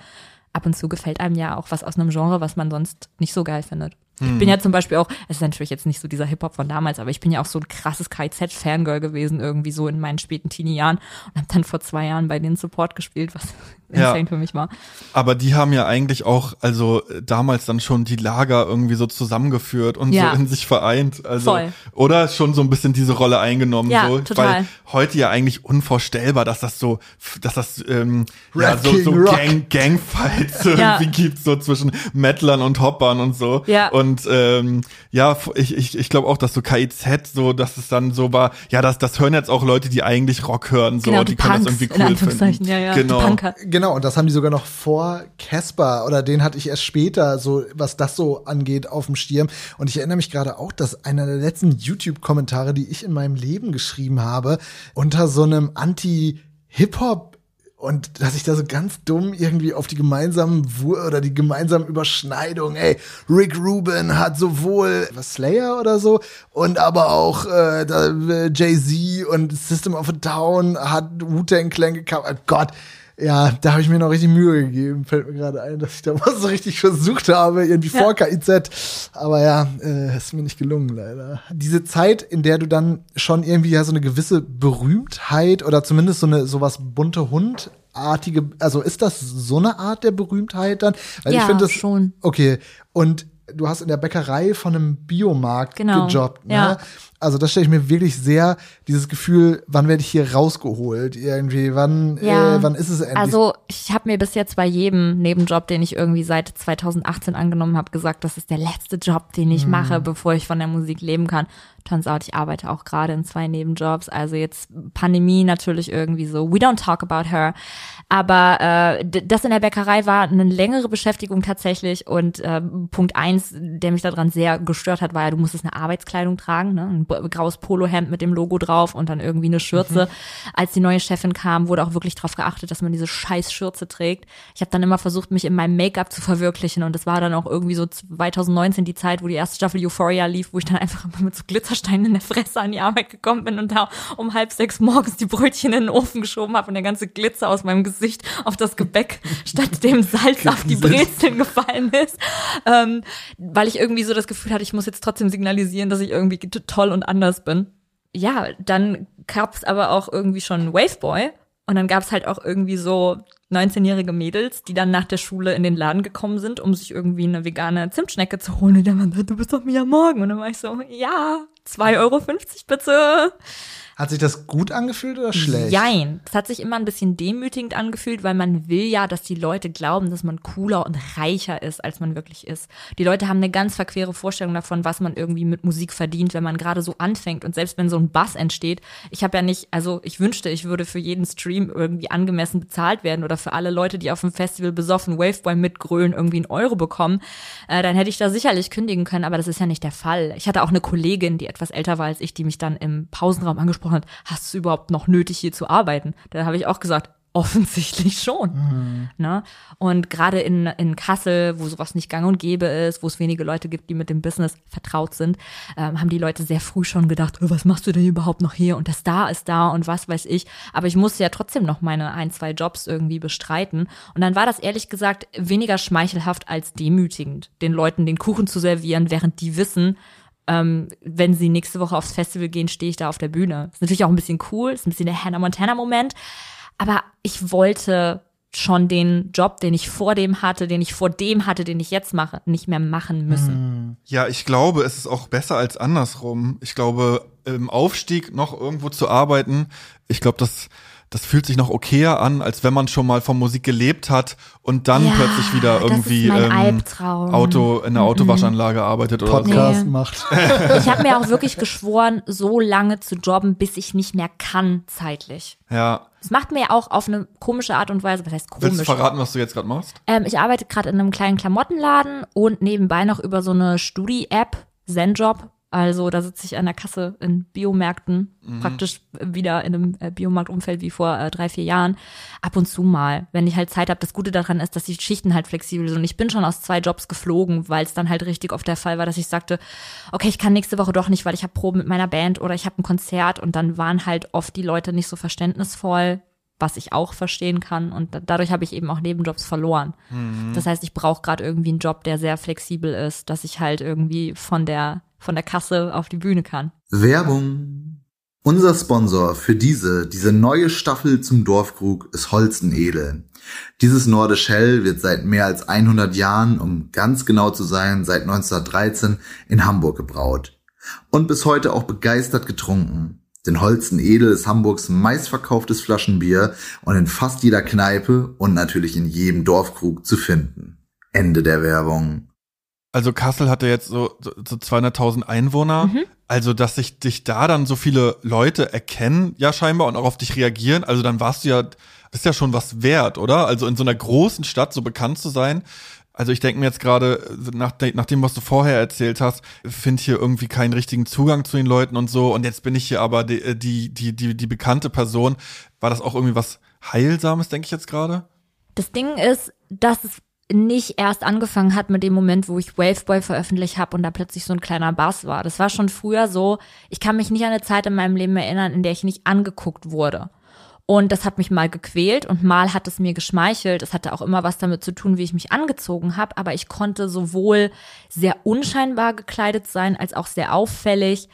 ab und zu gefällt einem ja auch was aus einem Genre, was man sonst nicht so geil findet. Ich bin ja zum Beispiel auch, es ist natürlich jetzt nicht so dieser Hip-Hop von damals, aber ich bin ja auch so ein krasses KIZ-Fangirl gewesen, irgendwie so in meinen späten Teenie-Jahren und habe dann vor zwei Jahren bei denen Support gespielt, was Ja. insane für mich war. Aber die haben ja eigentlich auch, also damals dann schon die Lager irgendwie so zusammengeführt und Ja. so in sich vereint. Also, Voll. Oder schon so ein bisschen diese Rolle eingenommen. Ja, so, total. Weil heute ja eigentlich unvorstellbar, dass das so, dass das ähm, ja, so, so. Gang, Gangfights Ja. irgendwie gibt, so zwischen Mettlern und Hoppern und so. Ja. Und ähm, ja, ich, ich, ich glaube auch, dass so KIZ, so, dass es dann so war, ja, das, das hören jetzt auch Leute, die eigentlich Rock hören, so, genau, die, die, können Punks, das irgendwie in cool Anführungszeichen, finden. ja, ja, genau. die Punker. Genau, und das haben die sogar noch vor Casper oder den hatte ich erst später, so was das so angeht, auf dem Stirn. Und ich erinnere mich gerade auch, dass einer der letzten YouTube-Kommentare, die ich in meinem Leben geschrieben habe, unter so einem Anti-Hip-Hop und dass ich da so ganz dumm irgendwie auf die gemeinsamen Wur oder die gemeinsamen Überschneidungen, ey, Rick Rubin hat sowohl was Slayer oder so und aber auch äh, äh, Jay-Z und System of a Down hat Wu-Tang Clan gecovert. Gott, ja, da habe ich mir noch richtig Mühe gegeben. Fällt mir gerade ein, dass ich da mal so richtig versucht habe, irgendwie Ja. vor KIZ. Aber ja, äh, ist mir nicht gelungen, leider. Diese Zeit, in der du dann schon irgendwie ja so eine gewisse Berühmtheit oder zumindest so eine sowas bunte Hundartige, also ist das so eine Art der Berühmtheit dann? Weil Ja, ich finde das schon. Okay. Und du hast in der Bäckerei von einem Biomarkt Genau, gejobbt. Ne? ja. Also das stelle ich mir wirklich sehr, dieses Gefühl, wann werde ich hier rausgeholt? Irgendwie, wann, Ja. äh, wann ist es endlich? Also ich habe mir bis jetzt bei jedem Nebenjob, den ich irgendwie seit 2018 angenommen habe, gesagt, das ist der letzte Job, den ich mache, bevor ich von der Musik leben kann. Turns out, ich arbeite auch gerade in zwei Nebenjobs. Also jetzt Pandemie natürlich irgendwie so. We don't talk about her. Aber äh, das in der Bäckerei war eine längere Beschäftigung tatsächlich. Und äh, Punkt eins, der mich daran sehr gestört hat, war ja, du musstest eine Arbeitskleidung tragen, ne? ein graues Polohemd mit dem Logo drauf und dann irgendwie eine Schürze. Als die neue Chefin kam, wurde auch wirklich darauf geachtet, dass man diese scheiß Schürze trägt. Ich habe dann immer versucht, mich in meinem Make-up zu verwirklichen und das war dann auch irgendwie so 2019 die Zeit, wo die erste Staffel Euphoria lief, wo ich dann einfach immer mit so Glitzersteinen in der Fresse an die Arbeit gekommen bin und da um halb sechs morgens die Brötchen in den Ofen geschoben habe und der ganze Glitzer aus meinem Gesicht auf das Gebäck statt dem Salz auf die Brezeln gefallen ist, ähm, weil ich irgendwie so das Gefühl hatte, ich muss jetzt trotzdem signalisieren, dass ich irgendwie toll und anders bin. Ja, dann gab's aber auch irgendwie schon Waveboy und dann gab's halt auch irgendwie so 19-jährige Mädels, die dann nach der Schule in den Laden gekommen sind, um sich irgendwie eine vegane Zimtschnecke zu holen. Und der Mann, du bist doch Mia Morgen. Und dann war ich so, ja, 2,50 Euro bitte. Hat sich das gut angefühlt oder schlecht? Jein. Das hat sich immer ein bisschen demütigend angefühlt, weil man will ja, dass die Leute glauben, dass man cooler und reicher ist, als man wirklich ist. Die Leute haben eine ganz verquere Vorstellung davon, was man irgendwie mit Musik verdient, wenn man gerade so anfängt. Und selbst wenn so ein Bass entsteht, ich habe ja nicht, also ich wünschte, ich würde für jeden Stream irgendwie angemessen bezahlt werden oder für alle Leute, die auf dem Festival besoffen Waveboy mitgrölen, irgendwie einen Euro bekommen, äh, dann hätte ich da sicherlich kündigen können, aber das ist ja nicht der Fall. Ich hatte auch eine Kollegin, die etwas älter war als ich, die mich dann im Pausenraum angesprochen hat, hast du überhaupt noch nötig, hier zu arbeiten? Da habe ich auch gesagt, Offensichtlich schon. Mhm. Ne? Und gerade in, in Kassel, wo sowas nicht gang und gäbe ist, wo es wenige Leute gibt, die mit dem Business vertraut sind, ähm, haben die Leute sehr früh schon gedacht, oh, was machst du denn überhaupt noch hier? Und der Star ist da und was weiß ich. Aber ich musste ja trotzdem noch meine ein, zwei Jobs irgendwie bestreiten. Und dann war das ehrlich gesagt weniger schmeichelhaft als demütigend, den Leuten den Kuchen zu servieren, während die wissen, ähm, wenn sie nächste Woche aufs Festival gehen, stehe ich da auf der Bühne. Ist natürlich auch ein bisschen cool, ist ein bisschen der Hannah Montana-Moment. Aber ich wollte schon den Job, den ich vor dem hatte, den ich vor dem hatte, den ich jetzt mache, nicht mehr machen müssen. Hm. Ja, ich glaube, es ist auch besser als andersrum. Ich glaube, im Aufstieg noch irgendwo zu arbeiten, ich glaube, das das fühlt sich noch okayer an, als wenn man schon mal von Musik gelebt hat und dann ja, plötzlich wieder irgendwie ähm, Auto in der Autowaschanlage arbeitet oder Podcast so. macht. Ich habe mir auch wirklich geschworen, so lange zu jobben, bis ich nicht mehr kann zeitlich. Ja. Es macht mir auch auf eine komische Art und Weise, was heißt komisch? Willst du verraten, was du jetzt gerade machst? Ähm, ich arbeite gerade in einem kleinen Klamottenladen und nebenbei noch über so eine Studi-App, Zenjob, also da sitze ich an der Kasse in Biomärkten, mhm. praktisch wieder in einem äh, Biomarktumfeld wie vor äh, drei, vier Jahren. Ab und zu mal, wenn ich halt Zeit habe. Das Gute daran ist, dass die Schichten halt flexibel sind. Und ich bin schon aus zwei Jobs geflogen, weil es dann halt richtig oft der Fall war, dass ich sagte, okay, ich kann nächste Woche doch nicht, weil ich habe Proben mit meiner Band oder ich habe ein Konzert. Und dann waren halt oft die Leute nicht so verständnisvoll, was ich auch verstehen kann. Und dadurch habe ich eben auch Nebenjobs verloren. Mhm. Das heißt, ich brauche gerade irgendwie einen Job, der sehr flexibel ist, dass ich halt irgendwie von der von der Kasse auf die Bühne kann. Werbung. Unser Sponsor für diese, diese neue Staffel zum Dorfkrug ist Holzenedel. Dieses Nordisch Hell wird seit mehr als 100 Jahren, um ganz genau zu sein, seit 1913 in Hamburg gebraut. Und bis heute auch begeistert getrunken. Denn Holzenedel ist Hamburgs meistverkauftes Flaschenbier und in fast jeder Kneipe und natürlich in jedem Dorfkrug zu finden. Ende der Werbung. Also Kassel hatte jetzt so, so, so 200.000 Einwohner. Mhm. Also, dass sich dich da dann so viele Leute erkennen, ja scheinbar, und auch auf dich reagieren. Also dann warst du ja, ist ja schon was wert, oder? Also in so einer großen Stadt so bekannt zu sein. Also ich denke mir jetzt gerade, nach, nach dem, was du vorher erzählt hast, finde hier irgendwie keinen richtigen Zugang zu den Leuten und so. Und jetzt bin ich hier aber die, die, die, die, die bekannte Person. War das auch irgendwie was Heilsames, denke ich jetzt gerade? Das Ding ist, dass es nicht erst angefangen hat mit dem Moment, wo ich Waveboy veröffentlicht habe und da plötzlich so ein kleiner Bass war. Das war schon früher so. Ich kann mich nicht an eine Zeit in meinem Leben erinnern, in der ich nicht angeguckt wurde. Und das hat mich mal gequält und mal hat es mir geschmeichelt. Es hatte auch immer was damit zu tun, wie ich mich angezogen habe. Aber ich konnte sowohl sehr unscheinbar gekleidet sein, als auch sehr auffällig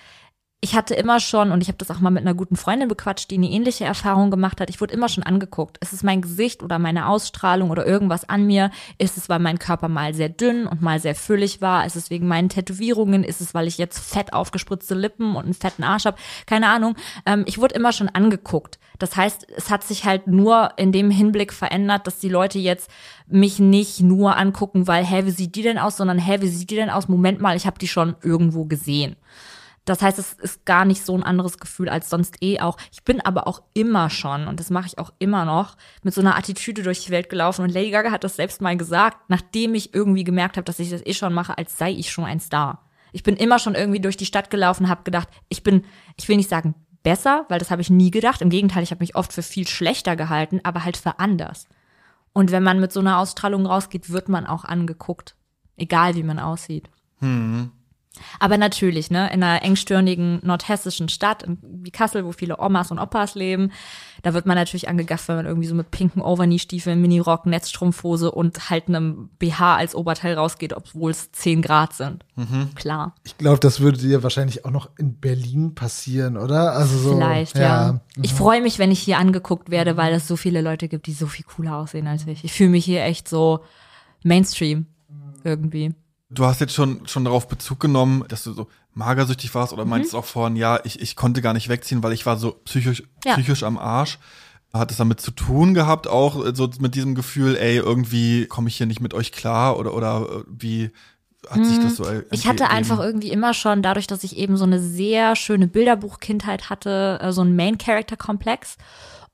ich hatte immer schon, und ich habe das auch mal mit einer guten Freundin bequatscht, die eine ähnliche Erfahrung gemacht hat, ich wurde immer schon angeguckt. Ist es mein Gesicht oder meine Ausstrahlung oder irgendwas an mir? Ist es, weil mein Körper mal sehr dünn und mal sehr füllig war? Ist es wegen meinen Tätowierungen? Ist es, weil ich jetzt fett aufgespritzte Lippen und einen fetten Arsch habe? Keine Ahnung. Ähm, ich wurde immer schon angeguckt. Das heißt, es hat sich halt nur in dem Hinblick verändert, dass die Leute jetzt mich nicht nur angucken, weil, hä, wie sieht die denn aus, sondern, hä, wie sieht die denn aus? Moment mal, ich habe die schon irgendwo gesehen. Das heißt, es ist gar nicht so ein anderes Gefühl als sonst eh auch. Ich bin aber auch immer schon, und das mache ich auch immer noch, mit so einer Attitüde durch die Welt gelaufen. Und Lady Gaga hat das selbst mal gesagt, nachdem ich irgendwie gemerkt habe, dass ich das eh schon mache, als sei ich schon ein Star. Ich bin immer schon irgendwie durch die Stadt gelaufen, habe gedacht, ich bin, ich will nicht sagen besser, weil das habe ich nie gedacht. Im Gegenteil, ich habe mich oft für viel schlechter gehalten, aber halt für anders. Und wenn man mit so einer Ausstrahlung rausgeht, wird man auch angeguckt. Egal wie man aussieht. Hm. Aber natürlich, ne, in einer engstirnigen nordhessischen Stadt wie Kassel, wo viele Omas und Opas leben, da wird man natürlich angegafft, wenn man irgendwie so mit pinken Overknee-Stiefeln, Minirock, Netzstrumpfhose und halt einem BH als Oberteil rausgeht, obwohl es 10 Grad sind. Mhm. Klar. Ich glaube, das würde dir wahrscheinlich auch noch in Berlin passieren, oder? Also so. Vielleicht, ja. ja. Mhm. Ich freue mich, wenn ich hier angeguckt werde, weil es so viele Leute gibt, die so viel cooler aussehen als ich. Ich fühle mich hier echt so Mainstream irgendwie. Du hast jetzt schon, schon darauf Bezug genommen, dass du so magersüchtig warst oder mhm. meintest auch vorhin, ja, ich, ich konnte gar nicht wegziehen, weil ich war so psychisch, ja. psychisch am Arsch. Hat es damit zu tun gehabt, auch so mit diesem Gefühl, ey, irgendwie komme ich hier nicht mit euch klar oder, oder äh, wie hat sich das so mhm. Ich hatte einfach irgendwie immer schon, dadurch, dass ich eben so eine sehr schöne Bilderbuchkindheit hatte, äh, so einen Main-Character-Komplex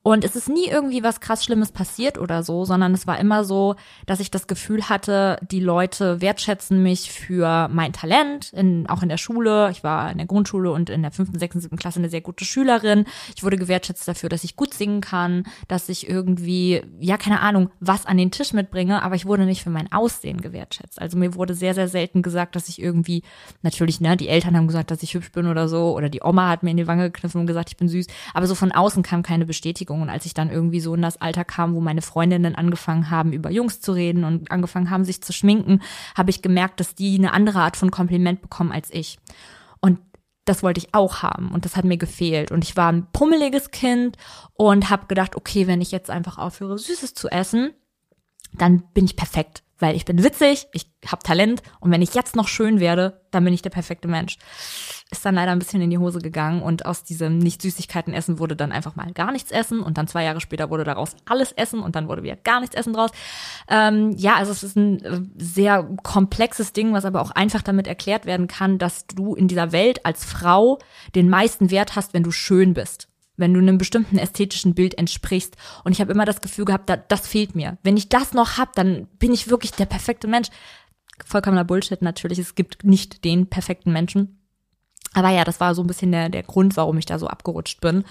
Und es ist nie irgendwie was krass Schlimmes passiert oder so, sondern es war immer so, dass ich das Gefühl hatte, die Leute wertschätzen mich für mein Talent, in, auch in der Schule. Ich war in der Grundschule und in der fünften, sechsten, siebten Klasse eine sehr gute Schülerin. Ich wurde gewertschätzt dafür, dass ich gut singen kann, dass ich irgendwie, ja, keine Ahnung, was an den Tisch mitbringe, aber ich wurde nicht für mein Aussehen gewertschätzt. Also mir wurde sehr, sehr selten gesagt, dass ich irgendwie, natürlich, ne, die Eltern haben gesagt, dass ich hübsch bin oder so, oder die Oma hat mir in die Wange gekniffen und gesagt, ich bin süß, aber so von außen kam keine Bestätigung Beschäftigung. Und als ich dann irgendwie so in das Alter kam, wo meine Freundinnen angefangen haben, über Jungs zu reden und angefangen haben, sich zu schminken, habe ich gemerkt, dass die eine andere Art von Kompliment bekommen als ich. Und das wollte ich auch haben und das hat mir gefehlt. Und ich war ein pummeliges Kind und habe gedacht, okay, wenn ich jetzt einfach aufhöre, Süßes zu essen, dann bin ich perfekt, weil ich bin witzig, ich habe Talent und wenn ich jetzt noch schön werde, dann bin ich der perfekte Mensch ist dann leider ein bisschen in die Hose gegangen und aus diesem Nicht-Süßigkeiten essen wurde dann einfach mal gar nichts essen und dann zwei Jahre später wurde daraus alles essen und dann wurde wieder gar nichts essen draus. Ähm, ja, also es ist ein äh, sehr komplexes Ding, was aber auch einfach damit erklärt werden kann, dass du in dieser Welt als Frau den meisten Wert hast, wenn du schön bist wenn du einem bestimmten ästhetischen Bild entsprichst. Und ich habe immer das Gefühl gehabt, da, das fehlt mir. Wenn ich das noch hab, dann bin ich wirklich der perfekte Mensch. Vollkommener Bullshit natürlich. Es gibt nicht den perfekten Menschen. Aber ja, das war so ein bisschen der, der Grund, warum ich da so abgerutscht bin.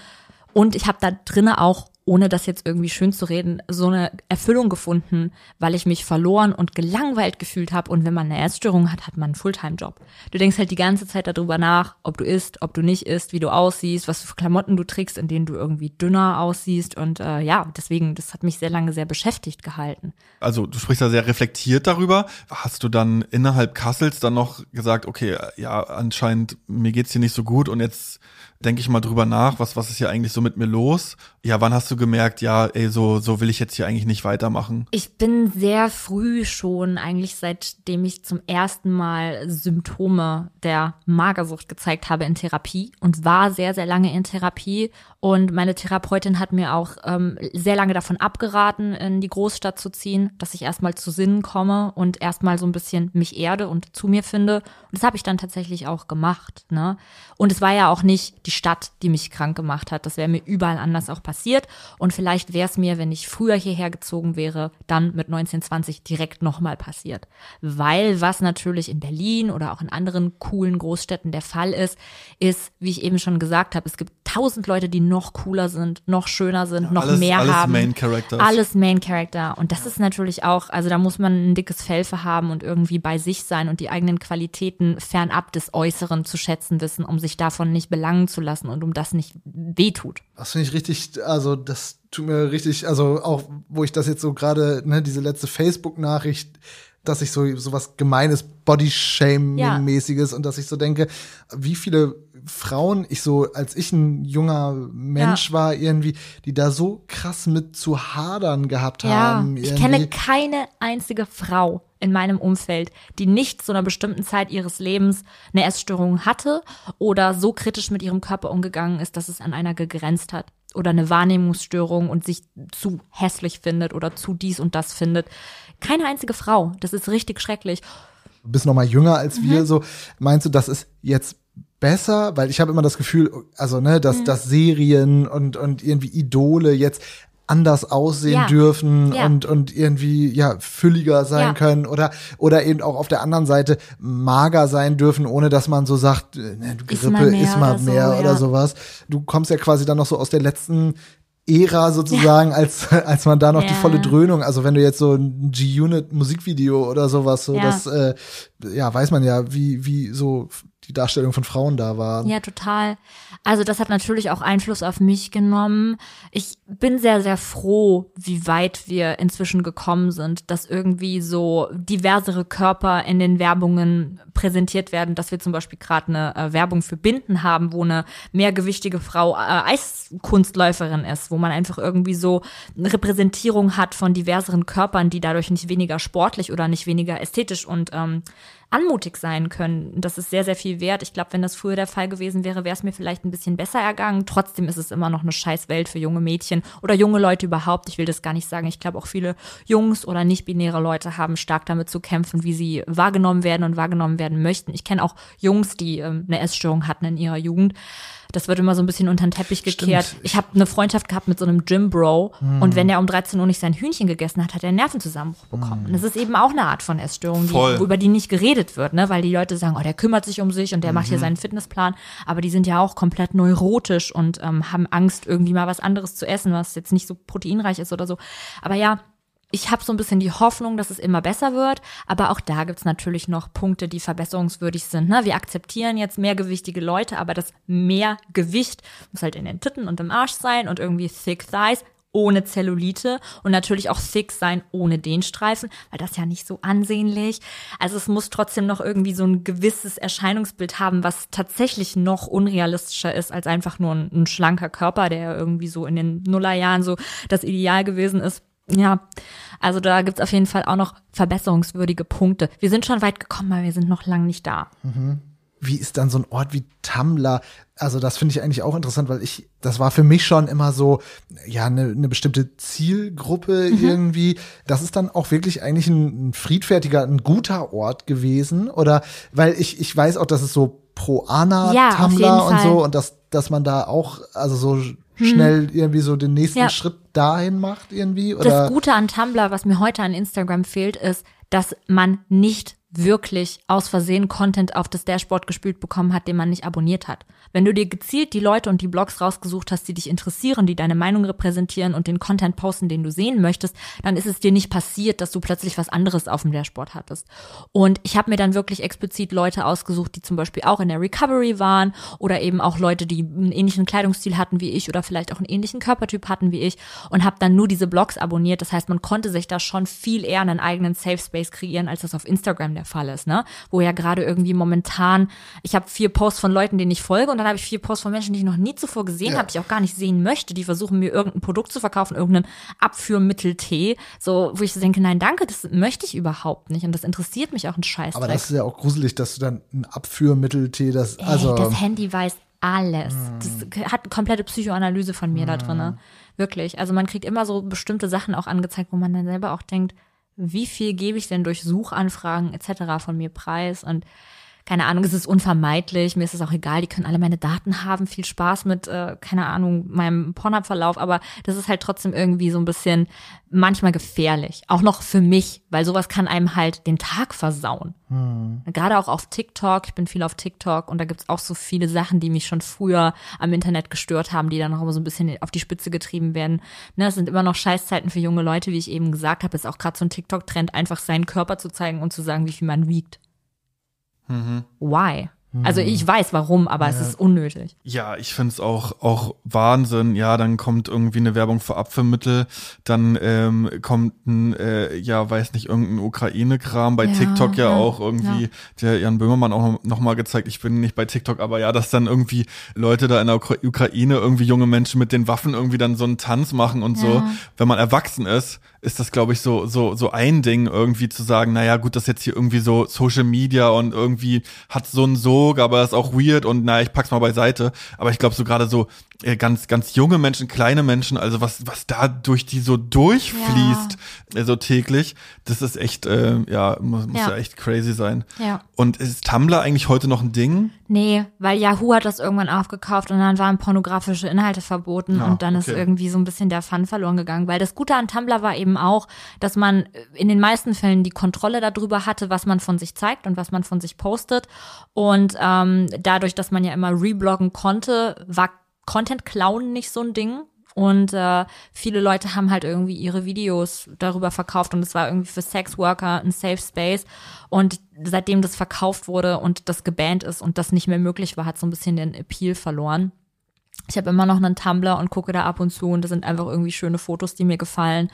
Und ich habe da drinnen auch, ohne das jetzt irgendwie schön zu reden, so eine Erfüllung gefunden, weil ich mich verloren und gelangweilt gefühlt habe. Und wenn man eine Essstörung hat, hat man einen Fulltime-Job. Du denkst halt die ganze Zeit darüber nach, ob du isst, ob du nicht isst, wie du aussiehst, was für Klamotten du trägst, in denen du irgendwie dünner aussiehst. Und äh, ja, deswegen, das hat mich sehr lange sehr beschäftigt gehalten. Also du sprichst da sehr reflektiert darüber. Hast du dann innerhalb Kassels dann noch gesagt, okay, ja, anscheinend mir geht's hier nicht so gut und jetzt denke ich mal drüber nach, was, was ist hier eigentlich so mit mir los? Ja, wann hast du gemerkt, ja, ey, so, so will ich jetzt hier eigentlich nicht weitermachen? Ich bin sehr früh schon, eigentlich seitdem ich zum ersten Mal Symptome der Magersucht gezeigt habe in Therapie und war sehr, sehr lange in Therapie. Und meine Therapeutin hat mir auch ähm, sehr lange davon abgeraten, in die Großstadt zu ziehen, dass ich erstmal zu Sinnen komme und erstmal so ein bisschen mich erde und zu mir finde. Und das habe ich dann tatsächlich auch gemacht. Ne? Und es war ja auch nicht die Stadt, die mich krank gemacht hat. Das wäre mir überall anders auch passiert. Und vielleicht wäre es mir, wenn ich früher hierher gezogen wäre, dann mit 1920 direkt nochmal passiert. Weil was natürlich in Berlin oder auch in anderen coolen Großstädten der Fall ist, ist, wie ich eben schon gesagt habe, es gibt tausend Leute, die noch cooler sind, noch schöner sind, ja, noch alles, mehr alles haben. Main Characters. Alles Main Character. Und das ist natürlich auch, also da muss man ein dickes Fell für haben und irgendwie bei sich sein und die eigenen Qualitäten fernab des Äußeren zu schätzen wissen, um sich davon nicht belangen zu lassen und um das nicht wehtut. Das finde ich richtig, also das tut mir richtig, also auch, wo ich das jetzt so gerade, ne, diese letzte Facebook-Nachricht, dass ich so, so was gemeines Body-Shaming-mäßiges ja. und dass ich so denke, wie viele Frauen, ich so, als ich ein junger Mensch ja. war, irgendwie, die da so krass mit zu hadern gehabt ja, haben. Irgendwie. Ich kenne keine einzige Frau in meinem Umfeld, die nicht zu einer bestimmten Zeit ihres Lebens eine Essstörung hatte oder so kritisch mit ihrem Körper umgegangen ist, dass es an einer gegrenzt hat oder eine Wahrnehmungsstörung und sich zu hässlich findet oder zu dies und das findet. Keine einzige Frau. Das ist richtig schrecklich. Du bist noch mal jünger als mhm. wir, so meinst du, das ist jetzt besser, weil ich habe immer das Gefühl, also ne, dass, mhm. dass Serien und und irgendwie Idole jetzt anders aussehen ja. dürfen ja. und und irgendwie ja fülliger sein ja. können oder oder eben auch auf der anderen Seite mager sein dürfen, ohne dass man so sagt, äh, ne, du Grippe ist mal mehr, oder, so, oder sowas. Du kommst ja quasi dann noch so aus der letzten Ära sozusagen, als, als man da noch die volle Dröhnung, also wenn du jetzt so ein G-Unit Musikvideo oder sowas, so das, äh, ja, weiß man ja, wie, wie so die Darstellung von Frauen da war. Ja, total. Also das hat natürlich auch Einfluss auf mich genommen. Ich bin sehr, sehr froh, wie weit wir inzwischen gekommen sind, dass irgendwie so diversere Körper in den Werbungen präsentiert werden, dass wir zum Beispiel gerade eine äh, Werbung für Binden haben, wo eine mehrgewichtige Frau äh, Eiskunstläuferin ist, wo man einfach irgendwie so eine Repräsentierung hat von diverseren Körpern, die dadurch nicht weniger sportlich oder nicht weniger ästhetisch und ähm, anmutig sein können. Das ist sehr, sehr viel wert. Ich glaube, wenn das früher der Fall gewesen wäre, wäre es mir vielleicht ein bisschen besser ergangen. Trotzdem ist es immer noch eine scheiß Welt für junge Mädchen oder junge Leute überhaupt. Ich will das gar nicht sagen. Ich glaube, auch viele Jungs oder nicht-binäre Leute haben stark damit zu kämpfen, wie sie wahrgenommen werden und wahrgenommen werden möchten. Ich kenne auch Jungs, die ähm, eine Essstörung hatten in ihrer Jugend. Das wird immer so ein bisschen unter den Teppich gekehrt. Stimmt. Ich habe eine Freundschaft gehabt mit so einem Gym-Bro und wenn er um 13 Uhr nicht sein Hühnchen gegessen hat, hat er einen Nervenzusammenbruch bekommen. Und das ist eben auch eine Art von Essstörung, die, über die nicht geredet wird, ne? weil die Leute sagen, oh, der kümmert sich um sich und der macht hier seinen Fitnessplan, aber die sind ja auch komplett neurotisch und ähm, haben Angst, irgendwie mal was anderes zu essen, was jetzt nicht so proteinreich ist oder so. Aber ja, ich habe so ein bisschen die Hoffnung, dass es immer besser wird, aber auch da gibt's natürlich noch Punkte, die verbesserungswürdig sind. Ne? Wir akzeptieren jetzt mehrgewichtige Leute, aber das Mehrgewicht muss halt in den Titten und im Arsch sein und irgendwie thick thighs ohne Zellulite und natürlich auch thick sein ohne den Streifen, weil das ja nicht so ansehnlich. Also es muss trotzdem noch irgendwie so ein gewisses Erscheinungsbild haben, was tatsächlich noch unrealistischer ist als einfach nur ein, ein schlanker Körper, der irgendwie so in den Nullerjahren so das Ideal gewesen ist. Ja, also da gibt's auf jeden Fall auch noch verbesserungswürdige Punkte. Wir sind schon weit gekommen, aber wir sind noch lang nicht da. wie ist dann so ein Ort wie Tumblr? Also das finde ich eigentlich auch interessant, weil ich, das war für mich schon immer so, ja, eine, eine bestimmte Zielgruppe irgendwie. Das ist dann auch wirklich eigentlich ein, ein friedfertiger, ein guter Ort gewesen. Oder weil ich, ich weiß auch, dass es so pro Ana Ja, Tumblr und Fall. so und dass, dass man da auch, also so schnell irgendwie so den nächsten Ja. Schritt dahin macht irgendwie. Oder Das Gute an Tumblr, was mir heute an Instagram fehlt, ist, dass man nicht wirklich aus Versehen Content auf das Dashboard gespült bekommen hat, den man nicht abonniert hat. Wenn du dir gezielt die Leute und die Blogs rausgesucht hast, die dich interessieren, die deine Meinung repräsentieren und den Content posten, den du sehen möchtest, dann ist es dir nicht passiert, dass du plötzlich was anderes auf dem Dashboard hattest. Und ich habe mir dann wirklich explizit Leute ausgesucht, die zum Beispiel auch in der Recovery waren oder eben auch Leute, die einen ähnlichen Kleidungsstil hatten wie ich oder vielleicht auch einen ähnlichen Körpertyp hatten wie ich und habe dann nur diese Blogs abonniert. Das heißt, man konnte sich da schon viel eher einen eigenen Safe Space kreieren, als das auf Instagram der Fall ist, ne? Wo ja gerade irgendwie momentan, ich habe vier Posts von Leuten, denen ich folge und dann habe ich vier Posts von Menschen, die ich noch nie zuvor gesehen Ja. habe, die ich auch gar nicht sehen möchte, die versuchen mir irgendein Produkt zu verkaufen, irgendeinen Abführmittel-Tee, so wo ich denke, nein, danke, das möchte ich überhaupt nicht und das interessiert mich auch ein Scheiß. aber das ist ja auch gruselig, dass du dann ein Abführmitteltee, das, also. Ey, das Handy weiß alles. Das hat eine komplette Psychoanalyse von mir da drinne. Wirklich. Also man kriegt immer so bestimmte Sachen auch angezeigt, wo man dann selber auch denkt, wie viel gebe ich denn durch Suchanfragen etc. von mir preis? Und keine Ahnung, es ist unvermeidlich, mir ist es auch egal, die können alle meine Daten haben, viel Spaß mit, äh, keine Ahnung, meinem Pornhub-Verlauf, aber das ist halt trotzdem irgendwie so ein bisschen manchmal gefährlich. Auch noch für mich, weil sowas kann einem halt den Tag versauen. Gerade auch auf TikTok, ich bin viel auf TikTok und da gibt's auch so viele Sachen, die mich schon früher am Internet gestört haben, die dann noch immer so ein bisschen auf die Spitze getrieben werden. Ne, es sind immer noch Scheißzeiten für junge Leute, wie ich eben gesagt habe. Ist auch gerade so ein TikTok-Trend, einfach seinen Körper zu zeigen und zu sagen, wie viel man wiegt. Why? Also ich weiß warum, aber es ist unnötig. Ja, ich find's auch, auch Wahnsinn. Ja, dann kommt irgendwie eine Werbung für Apfelmittel, dann ähm, kommt ein, äh, ja, weiß nicht, irgendein Ukraine-Kram. Bei Ja, TikTok ja, ja, auch irgendwie, der Jan Böhmermann auch noch, noch mal gezeigt, ich bin nicht bei TikTok, aber ja, dass dann irgendwie Leute da in der Ukra Ukraine, irgendwie junge Menschen mit den Waffen irgendwie dann so einen Tanz machen und so. Ja. Wenn man erwachsen ist, ist das, glaube ich, so, so, so ein Ding, irgendwie zu sagen, naja, gut, das jetzt hier irgendwie so Social Media und irgendwie hat so einen Sog, aber ist auch weird und naja, ich pack's mal beiseite. Aber ich glaube, so gerade so ganz, ganz junge Menschen, kleine Menschen, also was, was da durch die so durchfließt, äh, so täglich, das ist echt, äh, ja, muss, muss ja. Ja. echt crazy sein. Ja. Und ist Tumblr eigentlich heute noch ein Ding? Nee, weil Yahoo hat das irgendwann aufgekauft und dann waren pornografische Inhalte verboten Ja, und dann ist okay. irgendwie so ein bisschen der Fun verloren gegangen. Weil das Gute an Tumblr war eben auch, dass man in den meisten Fällen die Kontrolle darüber hatte, was man von sich zeigt und was man von sich postet. Und ähm, dadurch, dass man ja immer rebloggen konnte, war Content klauen nicht so ein Ding. Und äh, viele Leute haben halt irgendwie ihre Videos darüber verkauft und es war irgendwie für Sexworker ein Safe Space. Und seitdem das verkauft wurde und das gebannt ist und das nicht mehr möglich war, hat so ein bisschen den Appeal verloren. Ich habe immer noch einen Tumblr und gucke da ab und zu und das sind einfach irgendwie schöne Fotos, die mir gefallen.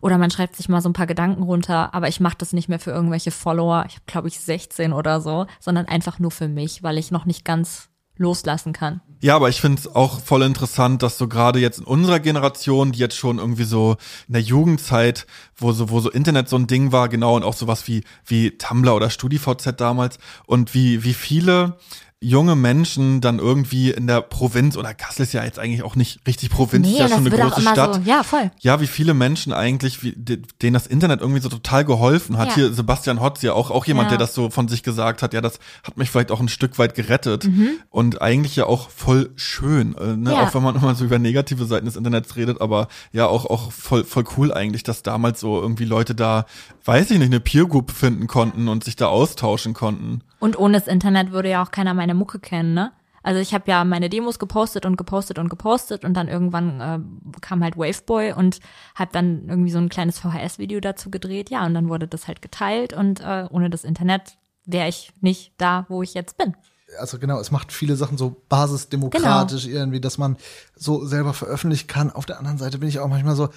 Oder man schreibt sich mal so ein paar Gedanken runter, aber ich mache das nicht mehr für irgendwelche Follower. Ich habe, glaube ich, 16 oder so, sondern einfach nur für mich, weil ich noch nicht ganz loslassen kann. Ja, aber ich finde es auch voll interessant, dass so gerade jetzt in unserer Generation, die jetzt schon irgendwie so in der Jugendzeit, wo so, wo so Internet so ein Ding war, genau, und auch sowas wie, wie Tumblr oder StudiVZ damals, und wie, wie viele junge Menschen dann irgendwie in der Provinz oder Kassel ist ja jetzt eigentlich auch nicht richtig Provinz, Nee, ist ja schon eine große Stadt. so, ja, voll. Ja, wie viele Menschen eigentlich, wie, de- denen das Internet irgendwie so total geholfen hat. Ja. Hier Sebastian Hotz ja auch, auch jemand, Ja. der das so von sich gesagt hat, ja, das hat mich vielleicht auch ein Stück weit gerettet. Mhm. Und eigentlich ja auch voll schön, äh, ne? Ja. auch wenn man immer so über negative Seiten des Internets redet, aber ja auch, auch voll, voll cool eigentlich, dass damals so irgendwie Leute da, weiß ich nicht, eine Peer Group finden konnten und sich da austauschen konnten. Und ohne das Internet würde ja auch keiner meine Mucke kennen, ne? Also ich habe ja meine Demos gepostet und gepostet und gepostet und dann irgendwann äh, kam halt Waveboy und habe dann irgendwie so ein kleines VHS-Video dazu gedreht. Ja, und dann wurde das halt geteilt und äh, ohne das Internet wäre ich nicht da, wo ich jetzt bin. also genau, es macht viele Sachen so basisdemokratisch irgendwie, dass man so selber veröffentlichen kann. Auf der anderen Seite bin ich auch manchmal so,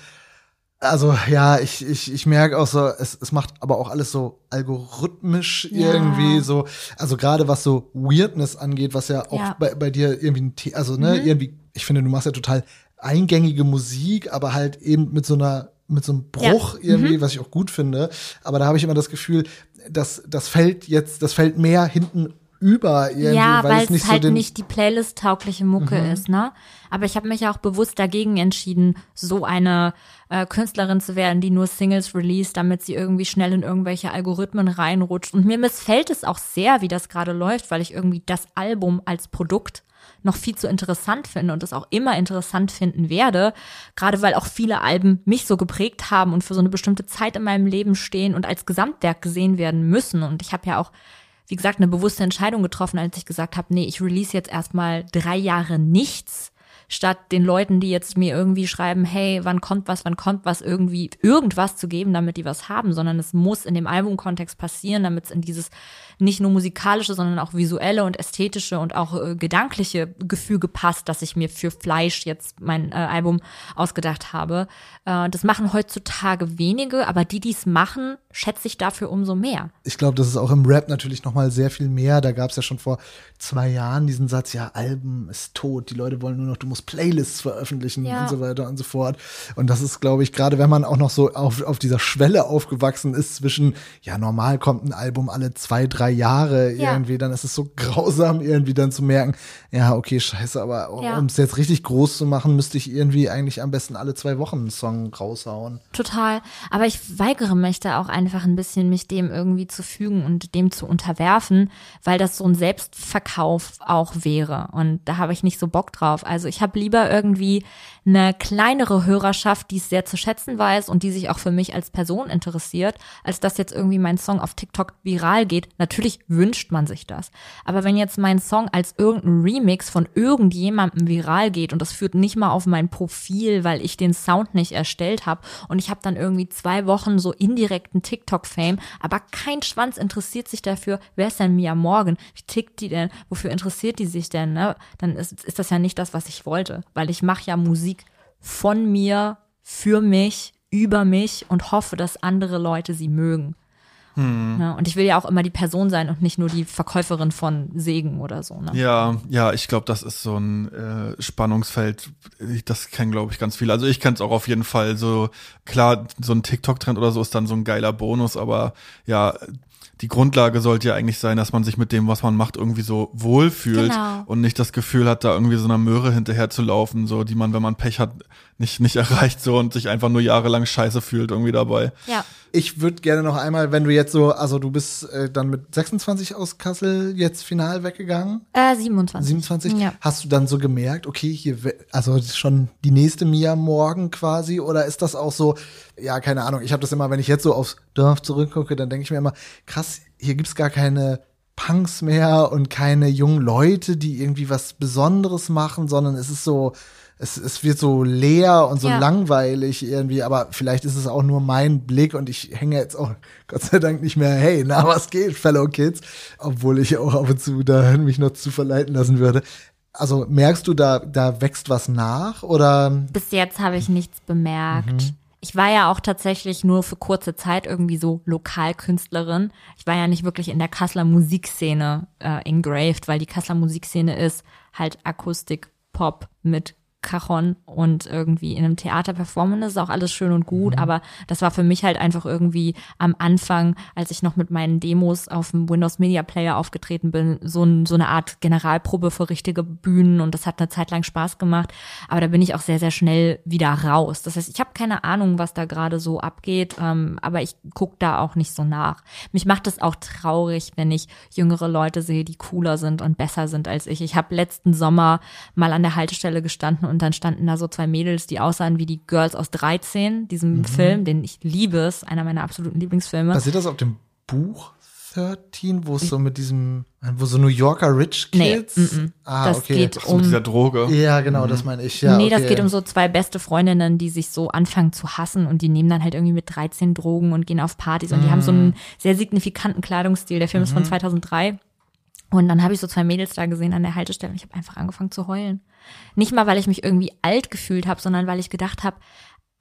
also ja, ich, ich, ich merke auch so, es, es macht aber auch alles so algorithmisch Ja. irgendwie so, also gerade was so Weirdness angeht, was ja auch Ja. Bei, bei dir irgendwie ein The also ne, Mhm. irgendwie, ich finde, du machst ja total eingängige Musik, aber halt eben mit so einer mit so einem Bruch Ja. irgendwie, was ich auch gut finde. Aber da habe ich immer das Gefühl, dass das fällt jetzt, das fällt mehr hinten über irgendwie, ja, weil, weil es nicht halt so nicht die Playlist-taugliche Mucke Mhm. ist, ne? Aber ich habe mich auch bewusst dagegen entschieden, so eine äh, Künstlerin zu werden, die nur Singles release, damit sie irgendwie schnell in irgendwelche Algorithmen reinrutscht. Und mir missfällt es auch sehr, wie das gerade läuft, weil ich irgendwie das Album als Produkt noch viel zu interessant finde und es auch immer interessant finden werde, gerade weil auch viele Alben mich so geprägt haben und für so eine bestimmte Zeit in meinem Leben stehen und als Gesamtwerk gesehen werden müssen. Und ich habe ja auch wie gesagt, eine bewusste Entscheidung getroffen, als ich gesagt habe, nee, ich release jetzt erstmal drei Jahre nichts, statt den Leuten, die jetzt mir irgendwie schreiben, hey, wann kommt was, wann kommt was, irgendwie irgendwas zu geben, damit die was haben, sondern es muss in dem Albumkontext passieren, damit es in dieses nicht nur musikalische, sondern auch visuelle und ästhetische und auch äh, gedankliche Gefüge passt, dass ich mir für Fleisch jetzt mein äh, Album ausgedacht habe. Äh, das machen heutzutage wenige, aber die, die es machen, schätze ich dafür umso mehr. ich glaube, das ist auch im Rap natürlich noch mal sehr viel mehr. Da gab es ja schon vor zwei Jahren diesen Satz, ja, Alben ist tot, die Leute wollen nur noch, du musst Playlists veröffentlichen Ja. und so weiter und so fort. Und das ist, glaube ich, gerade wenn man auch noch so auf, auf dieser Schwelle aufgewachsen ist zwischen, ja, normal kommt ein Album alle zwei, drei Jahre Ja. irgendwie, dann ist es so grausam irgendwie dann zu merken, ja, okay, scheiße, aber um es jetzt richtig groß zu machen, müsste ich irgendwie eigentlich am besten alle zwei Wochen einen Song raushauen. Total. Aber ich weigere mich da auch einfach ein bisschen, mich dem irgendwie zu fügen und dem zu unterwerfen, weil das so ein Selbstverkauf auch wäre. Und da habe ich nicht so Bock drauf. Also ich habe lieber irgendwie eine kleinere Hörerschaft, die es sehr zu schätzen weiß und die sich auch für mich als Person interessiert, als dass jetzt irgendwie mein Song auf TikTok viral geht. Natürlich wünscht man sich das. Aber wenn jetzt mein Song als irgendein Remix von irgendjemandem viral geht und das führt nicht mal auf mein Profil, weil ich den Sound nicht erstellt habe und ich habe dann irgendwie zwei Wochen so indirekten TikTok-Fame, aber kein Schwanz interessiert sich dafür, wer ist denn Mia Morgan? Wie tickt die denn? Wofür interessiert die sich denn? Ne? Dann ist, ist das ja nicht das, was ich wollte, weil ich mache ja Musik von mir, für mich, über mich und hoffe, dass andere Leute sie mögen. Ne? Und ich will ja auch immer die Person sein und nicht nur die Verkäuferin von Segen oder so. Ne? Ja, ja, ich glaube, das ist so ein äh, Spannungsfeld. Ich- Das kennen, glaube ich, ganz viele. Also ich kenne es auch auf jeden Fall. So klar, so ein TikTok-Trend oder so ist dann so ein geiler Bonus, aber ja, die Grundlage sollte ja eigentlich sein, dass man sich mit dem, was man macht, irgendwie so wohlfühlt Genau. und nicht das Gefühl hat, da irgendwie so einer Möhre hinterher zu laufen, so die man, wenn man Pech hat, nicht nicht erreicht so und sich einfach nur jahrelang scheiße fühlt irgendwie dabei. Ja. Ich würde gerne noch einmal, wenn du jetzt so, also du bist äh, dann mit 26 aus Kassel jetzt final weggegangen. Äh, 27. 27. Ja. Hast du dann so gemerkt, okay, hier, also schon die nächste Mia morgen quasi, oder ist das auch so, ja, keine Ahnung, ich habe das immer, wenn ich jetzt so aufs Dorf zurückgucke, dann denke ich mir immer, krass, hier gibt's gar keine Punks mehr und keine jungen Leute, die irgendwie was Besonderes machen, sondern es ist so, es, es wird so leer und so Ja. langweilig irgendwie, aber vielleicht ist es auch nur mein Blick und ich hänge jetzt auch Gott sei Dank nicht mehr, hey, na, was geht, Fellow Kids, obwohl ich auch ab und zu da mich noch zu verleiten lassen würde. Also merkst du, da, da wächst was nach oder? Bis jetzt habe ich nichts bemerkt. Ich war ja auch tatsächlich nur für kurze Zeit irgendwie so Lokalkünstlerin. Ich war ja nicht wirklich in der Kasseler Musikszene äh, engraved, weil die Kasseler Musikszene ist halt Akustik, Pop mit Cajon und irgendwie in einem Theater performen. Das ist auch alles schön und gut, aber das war für mich halt einfach irgendwie am Anfang, als ich noch mit meinen Demos auf dem Windows Media Player aufgetreten bin, so, ein, so eine Art Generalprobe für richtige Bühnen und das hat eine Zeit lang Spaß gemacht. Aber da bin ich auch sehr, sehr schnell wieder raus. Das heißt, ich habe keine Ahnung, was da gerade so abgeht, ähm, aber ich guck da auch nicht so nach. Mich macht es auch traurig, wenn ich jüngere Leute sehe, die cooler sind und besser sind als ich. Ich habe letzten Sommer mal an der Haltestelle gestanden und dann standen da so zwei Mädels, die aussahen wie die Girls aus 13, diesem Film, den ich liebe, ist einer meiner absoluten Lieblingsfilme. Basiert das auf dem Buch 13, wo es so mit diesem, wo so New Yorker Rich Kids? Nee, mm, mm. Ah, das okay. geht Mit um dieser Droge. Ja, genau, das meine ich. Ja, nee, okay. das geht um so zwei beste Freundinnen, die sich so anfangen zu hassen und die nehmen dann halt irgendwie mit 13 Drogen und gehen auf Partys und die haben so Mhm. einen sehr signifikanten Kleidungsstil. Der Film ist von 2003. Und dann habe ich so zwei Mädels da gesehen an der Haltestelle und ich habe einfach angefangen zu heulen. Nicht mal, weil ich mich irgendwie alt gefühlt habe, sondern weil ich gedacht habe,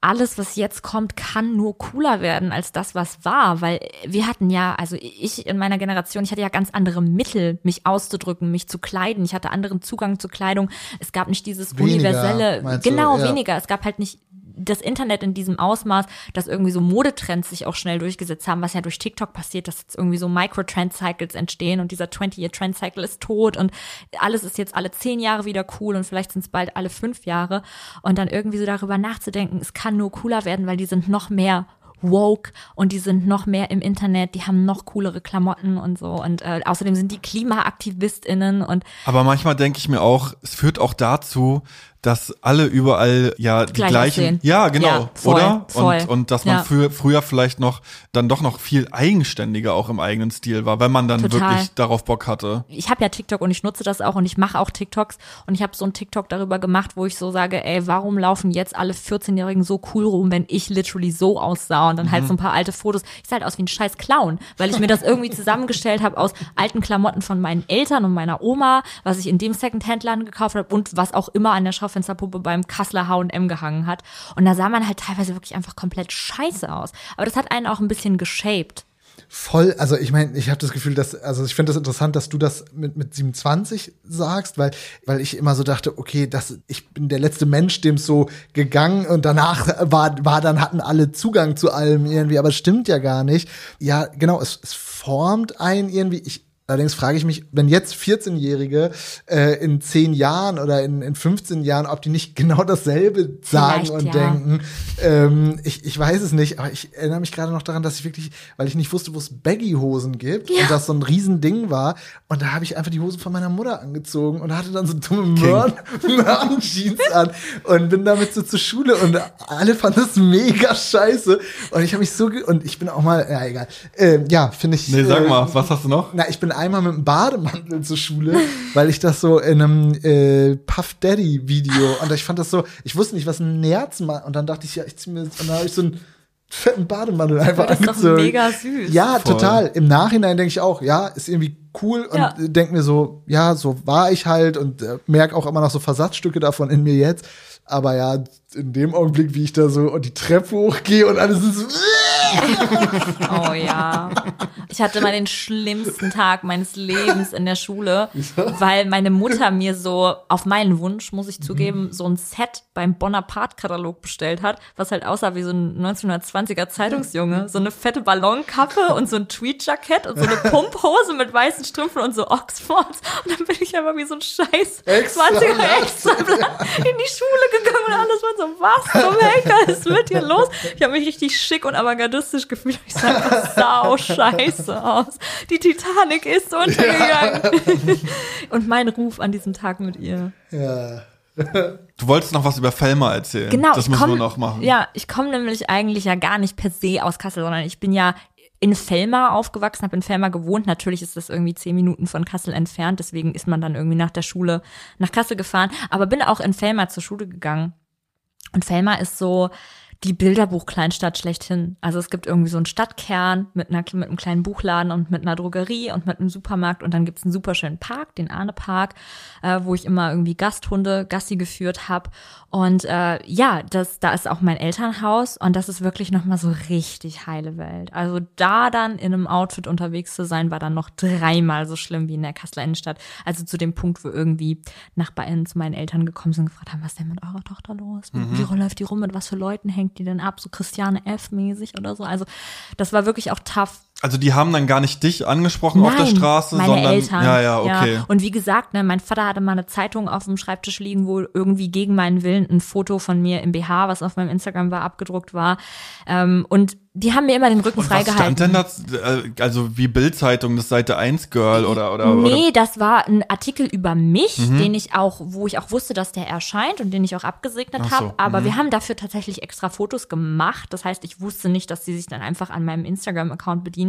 alles, was jetzt kommt, kann nur cooler werden als das, was war, weil wir hatten ja, also ich in meiner Generation, ich hatte ja ganz andere Mittel, mich auszudrücken, mich zu kleiden. Ich hatte anderen Zugang zu Kleidung. Es gab nicht dieses Weniger, universelle, genau, Ja. weniger. Es gab halt nicht das Internet in diesem Ausmaß, dass irgendwie so Modetrends sich auch schnell durchgesetzt haben, was ja durch TikTok passiert, dass jetzt irgendwie so Micro-Trend-Cycles entstehen und dieser 20-Year-Trend-Cycle ist tot und alles ist jetzt alle zehn Jahre wieder cool und vielleicht sind es bald alle fünf Jahre. Und dann irgendwie so darüber nachzudenken, es kann nur cooler werden, weil die sind noch mehr woke und die sind noch mehr im Internet, die haben noch coolere Klamotten und so. Und äh, außerdem sind die KlimaaktivistInnen und Aber manchmal denke ich mir auch, es führt auch dazu, dass alle überall ja die Gleich gleichen, aussehen. ja genau, Ja, voll, oder? voll. Und und dass man Ja. früher, früher vielleicht noch dann doch noch viel eigenständiger auch im eigenen Stil war, wenn man dann Total. wirklich darauf Bock hatte. ich habe ja TikTok und ich nutze das auch und ich mache auch TikToks und ich habe so ein TikTok darüber gemacht, wo ich so sage, ey, warum laufen jetzt alle 14-Jährigen so cool rum, wenn ich literally so aussah und dann halt so ein paar alte Fotos. Ich sah halt aus wie ein scheiß Clown, weil ich mir das irgendwie zusammengestellt habe aus alten Klamotten von meinen Eltern und meiner Oma, was ich in dem Secondhand-Laden gekauft habe und was auch immer an der Schaufensterpuppe beim Kasseler H&M gehangen hat. Und da sah man halt teilweise wirklich einfach komplett scheiße aus. Aber das hat einen auch ein bisschen geshaped. Voll, also ich meine, ich habe das Gefühl, dass, also ich finde das interessant, dass du das mit, mit 27 sagst, weil, weil ich immer so dachte, okay, das, ich bin der letzte Mensch, dem es so gegangen und danach war, war dann, hatten alle Zugang zu allem irgendwie, aber es stimmt ja gar nicht. Ja, genau, es, es formt einen irgendwie, ich, Allerdings frage ich mich, wenn jetzt 14-Jährige äh, in 10 Jahren oder in, in 15 Jahren, ob die nicht genau dasselbe sagen Vielleicht, und ja. denken. Ähm, ich, ich weiß es nicht, aber ich erinnere mich gerade noch daran, dass ich wirklich, weil ich nicht wusste, wo es Baggy-Hosen gibt und das so ein Riesending war. Und da habe ich einfach die Hosen von meiner Mutter angezogen und hatte dann so dumme Mörn- Mörn-Jeans an und bin damit so zur Schule und alle fanden das mega scheiße. Und ich habe mich so, ge und ich bin auch mal, ja egal. Ähm, ja, finde ich. Nee, sag äh, mal, was hast du noch? na, ich bin einmal mit einem Bademantel zur Schule, weil ich das so in einem äh, Puff Daddy Video und ich fand das so, ich wusste nicht, was ein Nerz macht und dann dachte ich, ja, ich zieh mir und dann habe ich so einen fetten Bademantel einfach Das ist doch mega süß. Ja, Voll. total. Im Nachhinein denke ich auch, ja, ist irgendwie cool und Ja. denk mir so, ja, so war ich halt und äh, merke auch immer noch so Versatzstücke davon in mir jetzt. Aber ja, in dem Augenblick, wie ich da so und die Treppe hochgehe und alles ist so, Oh ja. Ich hatte mal den schlimmsten Tag meines Lebens in der Schule, weil meine Mutter mir so auf meinen Wunsch, muss ich zugeben, so ein Set beim Bonaparte-Katalog bestellt hat, was halt aussah wie so ein 1920er Zeitungsjunge. So eine fette Ballonkappe und so ein Tweed-Jackett und so eine Pumphose mit weißen Strümpfen und so Oxfords. Und dann bin ich einfach wie so ein scheiß Extra 20er Extrablatt in die Schule gegangen und alles war so, was zum Henker ist mit dir los? Ich habe mich richtig schick und avantgardistisch gefühlt. Ich sah einfach sau scheiße aus. Die Titanic ist untergegangen. und mein Ruf an diesem Tag mit ihr. ja. Du wolltest noch was über Felma erzählen. Genau. Das müssen komm, wir noch machen. Ja, ich komme nämlich eigentlich ja gar nicht per se aus Kassel, sondern ich bin ja in Felma aufgewachsen, habe in Felma gewohnt. Natürlich ist das irgendwie zehn Minuten von Kassel entfernt, deswegen ist man dann irgendwie nach der Schule nach Kassel gefahren. Aber bin auch in Felma zur Schule gegangen. Und Felma ist so die Bilderbuch-Kleinstadt schlechthin. Also es gibt irgendwie so einen Stadtkern mit, einer, mit einem kleinen Buchladen und mit einer Drogerie und mit einem Supermarkt und dann gibt's einen super schönen Park, den Arne-Park, äh, wo ich immer irgendwie Gasthunde Gassi geführt habe. Und äh, ja, das, da ist auch mein Elternhaus und das ist wirklich nochmal so richtig heile Welt. Also da dann in einem Outfit unterwegs zu sein, war dann noch dreimal so schlimm wie in der Kasseler Innenstadt. Also zu dem Punkt, wo irgendwie NachbarInnen zu meinen Eltern gekommen sind und gefragt haben, was ist denn mit eurer Tochter los? Wie läuft die rum? Mit was für Leuten hängt die denn ab? So Christiane F. mäßig oder so. Also das war wirklich auch tough. Also die haben dann gar nicht dich angesprochen auf der Nein, Straße, meine sondern Eltern. ja, ja, okay. Und wie gesagt, ne, mein Vater hatte mal eine Zeitung auf dem Schreibtisch liegen, wo irgendwie gegen meinen Willen ein Foto von mir im BH, was auf meinem Instagram war, abgedruckt war. Ähm, und die haben mir immer den Rücken freigehalten. stand denn da? äh, Also wie Bildzeitung, das Seite 1 Girl oder oder Nee, oder das war ein Artikel über mich, Mhm. den ich auch, wo ich auch wusste, dass der erscheint und den ich auch abgesegnet so, habe. Aber mhm. wir haben dafür tatsächlich extra Fotos gemacht. Das heißt, ich wusste nicht, dass sie sich dann einfach an meinem Instagram-Account bedienen.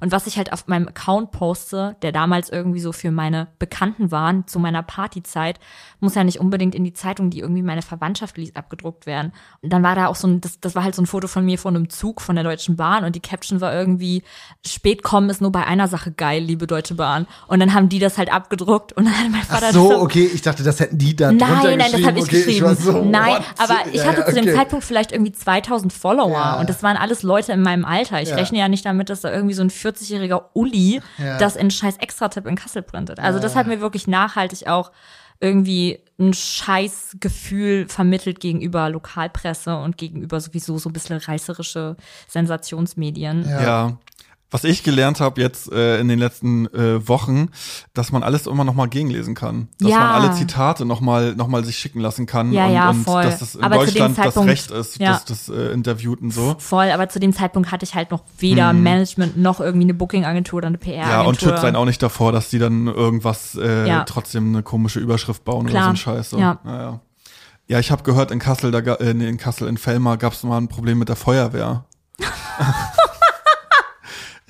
Und was ich halt auf meinem Account poste, der damals irgendwie so für meine Bekannten waren, zu meiner Partyzeit, muss ja nicht unbedingt in die Zeitung, die irgendwie meine Verwandtschaft liest, abgedruckt werden. Und dann war da auch so ein, das, das war halt so ein Foto von mir von einem Zug von der Deutschen Bahn und die Caption war irgendwie, spät kommen ist nur bei einer Sache geil, liebe Deutsche Bahn. Und dann haben die das halt abgedruckt und dann hat mein Vater Ach so, das okay, ich dachte, das hätten die da drunter Nein, nein, das habe ich okay, geschrieben. war so, nein, what? aber ich Ja, hatte ja, zu dem okay. Zeitpunkt vielleicht irgendwie 2000 Follower Ja. und das waren alles Leute in meinem Alter. Ich Ja. rechne ja nicht damit, dass da irgendwie so ein 40-jähriger Uli Ja. das in scheiß Extra-Tipp in Kassel printet. Also das hat mir wirklich nachhaltig auch irgendwie ein scheiß Gefühl vermittelt gegenüber Lokalpresse und gegenüber sowieso so ein bisschen reißerische Sensationsmedien. Ja. ja. Was ich gelernt habe jetzt äh, in den letzten äh, Wochen, dass man alles immer noch mal gegenlesen kann, dass Ja. man alle Zitate noch mal noch mal sich schicken lassen kann Ja, und, ja, und voll. dass das in Aber Deutschland das Recht ist, ja. dass das äh, interviewt und so. Voll, aber zu dem Zeitpunkt hatte ich halt noch weder Management noch irgendwie eine Booking-Agentur oder eine PR-Agentur. Ja, und schützt einen auch nicht davor, dass die dann irgendwas äh, Ja. trotzdem eine komische Überschrift bauen oder Klar. so ein Scheiß. So. Ja. ja. Ja, ich habe gehört, in Kassel, da, äh, nee, in Kassel, in Fellmar gab es mal ein Problem mit der Feuerwehr.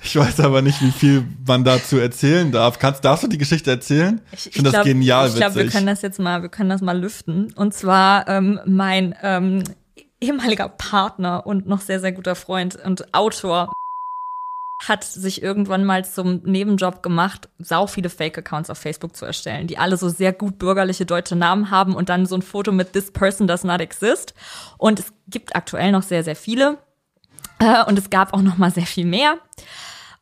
ich weiß aber nicht, wie viel man dazu erzählen darf. Kannst, darfst du die Geschichte erzählen? Ich, finde das genial Ich glaube, wir können das jetzt mal, wir können das mal lüften. Und zwar ähm, mein ähm, ehemaliger Partner und noch sehr, sehr guter Freund und Autor hat sich irgendwann mal zum Nebenjob gemacht, sau viele Fake-Accounts auf Facebook zu erstellen, die alle so sehr gut bürgerliche deutsche Namen haben und dann so ein Foto mit This person does not exist. Und es gibt aktuell noch sehr, sehr viele. Äh, und es gab auch noch mal sehr viel mehr.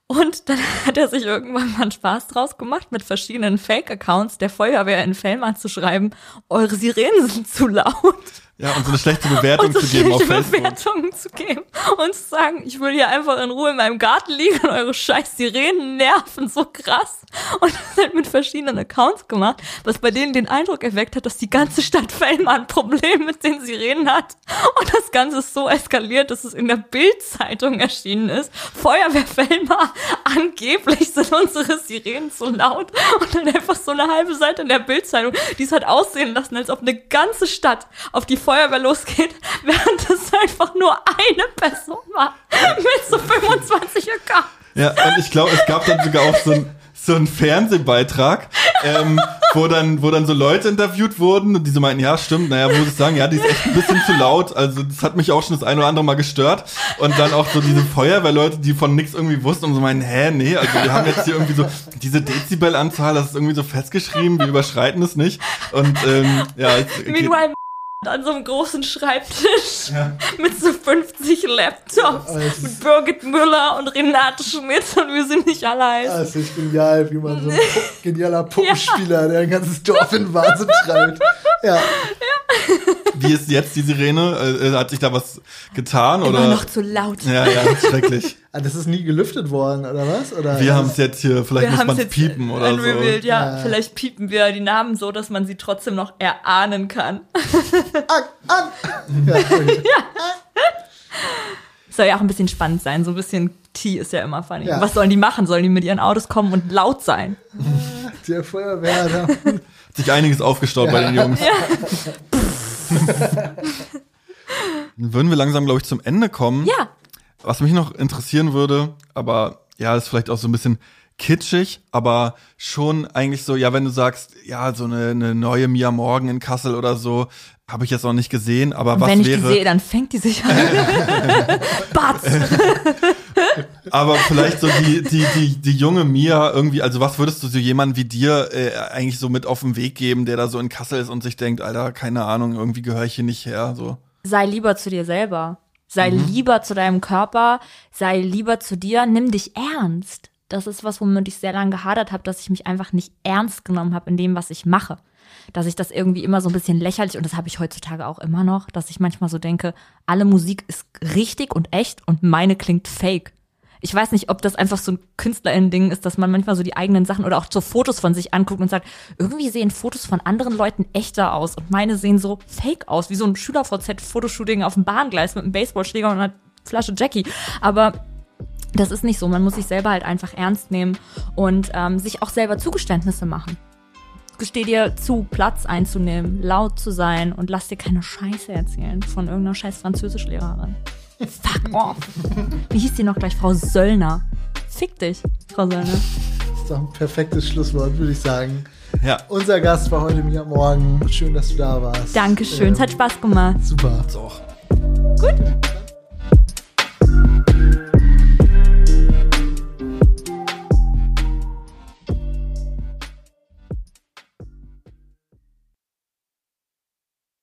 Und dann hat er sich irgendwann mal einen Spaß draus gemacht, mit verschiedenen Fake-Accounts der Feuerwehr in Fellmar zu schreiben, eure Sirenen sind zu laut. Ja, und so eine schlechte Bewertung so zu geben auf Facebook. Bewertungen zu geben und zu sagen, ich will hier einfach in Ruhe in meinem Garten liegen und eure scheiß Sirenen nerven so krass. Und das halt mit verschiedenen Accounts gemacht, was bei denen den Eindruck erweckt hat, dass die ganze Stadt Fellmar ein Problem mit den Sirenen hat. Und das Ganze ist so eskaliert, dass es in der Bild-Zeitung erschienen ist. Feuerwehr Fellmar, angeblich sind unsere Sirenen zu laut. Und dann einfach so eine halbe Seite in der Bild-Zeitung, die es hat aussehen lassen, als ob eine ganze Stadt auf die Feuerwehr losgeht, während es einfach nur eine Person war. Mit so 25 Accounts. Ja, und ich glaube, es gab dann sogar auch so ein so ein Fernsehbeitrag, ähm, wo dann, wo dann so Leute interviewt wurden und die so meinten, ja, stimmt, naja, muss ich sagen, ja, die ist echt ein bisschen zu laut. Also das hat mich auch schon das ein oder andere Mal gestört. Und dann auch so diese Feuerwehrleute, die von nix irgendwie wussten und so meinen, hä, nee, also wir haben jetzt hier irgendwie so diese Dezibelanzahl, das ist irgendwie so festgeschrieben, wir überschreiten es nicht. Und ähm, ja, Meanwhile an so einem großen Schreibtisch mit so 50 Laptops Alles- mit Birgit Müller und Renate Schmidt und wir sind nicht alle heiß. Das ist genial, wie man so ein genialer Puppenspieler, der ein ganzes Dorf in Wahnsinn treibt. Ja, wie ist jetzt die Sirene? Äh, hat sich da was getan? Immer oder? noch zu laut. Ja, ja, schrecklich. Ah, das ist nie gelüftet worden, oder was? Oder Wir haben es jetzt hier, vielleicht muss haben's man piepen oder so. ja. Ja. Vielleicht piepen wir die Namen so, dass man sie trotzdem noch erahnen kann. An, an. Ja, okay. Soll ja auch ein bisschen spannend sein. So ein bisschen T ist ja immer funny. Ja. Was sollen die machen? Sollen die mit ihren Autos kommen und laut sein? Der Feuerwehr. Da. Hat sich einiges aufgestaut bei den Jungs. Dann würden wir langsam, glaube ich, zum Ende kommen. Ja. Was mich noch interessieren würde, aber ja, ist vielleicht auch so ein bisschen kitschig, aber schon eigentlich so, ja, wenn du sagst, ja, so eine, eine neue Mia Morgan in Kassel oder so, habe ich jetzt noch nicht gesehen, aber Und was wenn ich wäre. die sehe, dann fängt die sich an. Batz! Aber vielleicht so die, die, die, die junge Mia irgendwie, also was würdest du so jemandem wie dir äh, eigentlich so mit auf den Weg geben, der da so in Kassel ist und sich denkt, Alter, keine Ahnung, irgendwie gehöre ich hier nicht her, so. sei lieber zu dir selber. Sei lieber zu deinem Körper, sei lieber zu dir, nimm dich ernst. Das ist was, womit ich sehr lange gehadert habe, dass ich mich einfach nicht ernst genommen habe in dem, was ich mache. Dass ich das irgendwie immer so ein bisschen lächerlich, und das habe ich heutzutage auch immer noch, dass ich manchmal so denke, alle Musik ist richtig und echt und meine klingt fake. Ich weiß nicht, ob das einfach so ein Künstlerinnen-Ding ist, dass man manchmal so die eigenen Sachen oder auch so Fotos von sich anguckt und sagt, irgendwie sehen Fotos von anderen Leuten echter aus und meine sehen so fake aus, wie so ein Schüler-VZ-Fotoshooting auf dem Bahngleis mit einem Baseballschläger und einer Flasche Jackie. Aber das ist nicht so. Man muss sich selber halt einfach ernst nehmen und ähm, sich auch selber Zugeständnisse machen. Gesteh dir zu, Platz einzunehmen, laut zu sein und lass dir keine Scheiße erzählen von irgendeiner scheiß Französischlehrerin. Fuck off. Wie hieß die noch gleich? Frau Söllner. Fick dich, Frau Söllner. Das ist doch ein perfektes Schlusswort, würde ich sagen. Ja. Unser Gast war heute Mia Morgen. Schön, dass du da warst. Dankeschön, es hat Ähm, Spaß gemacht. Super. So. Gut.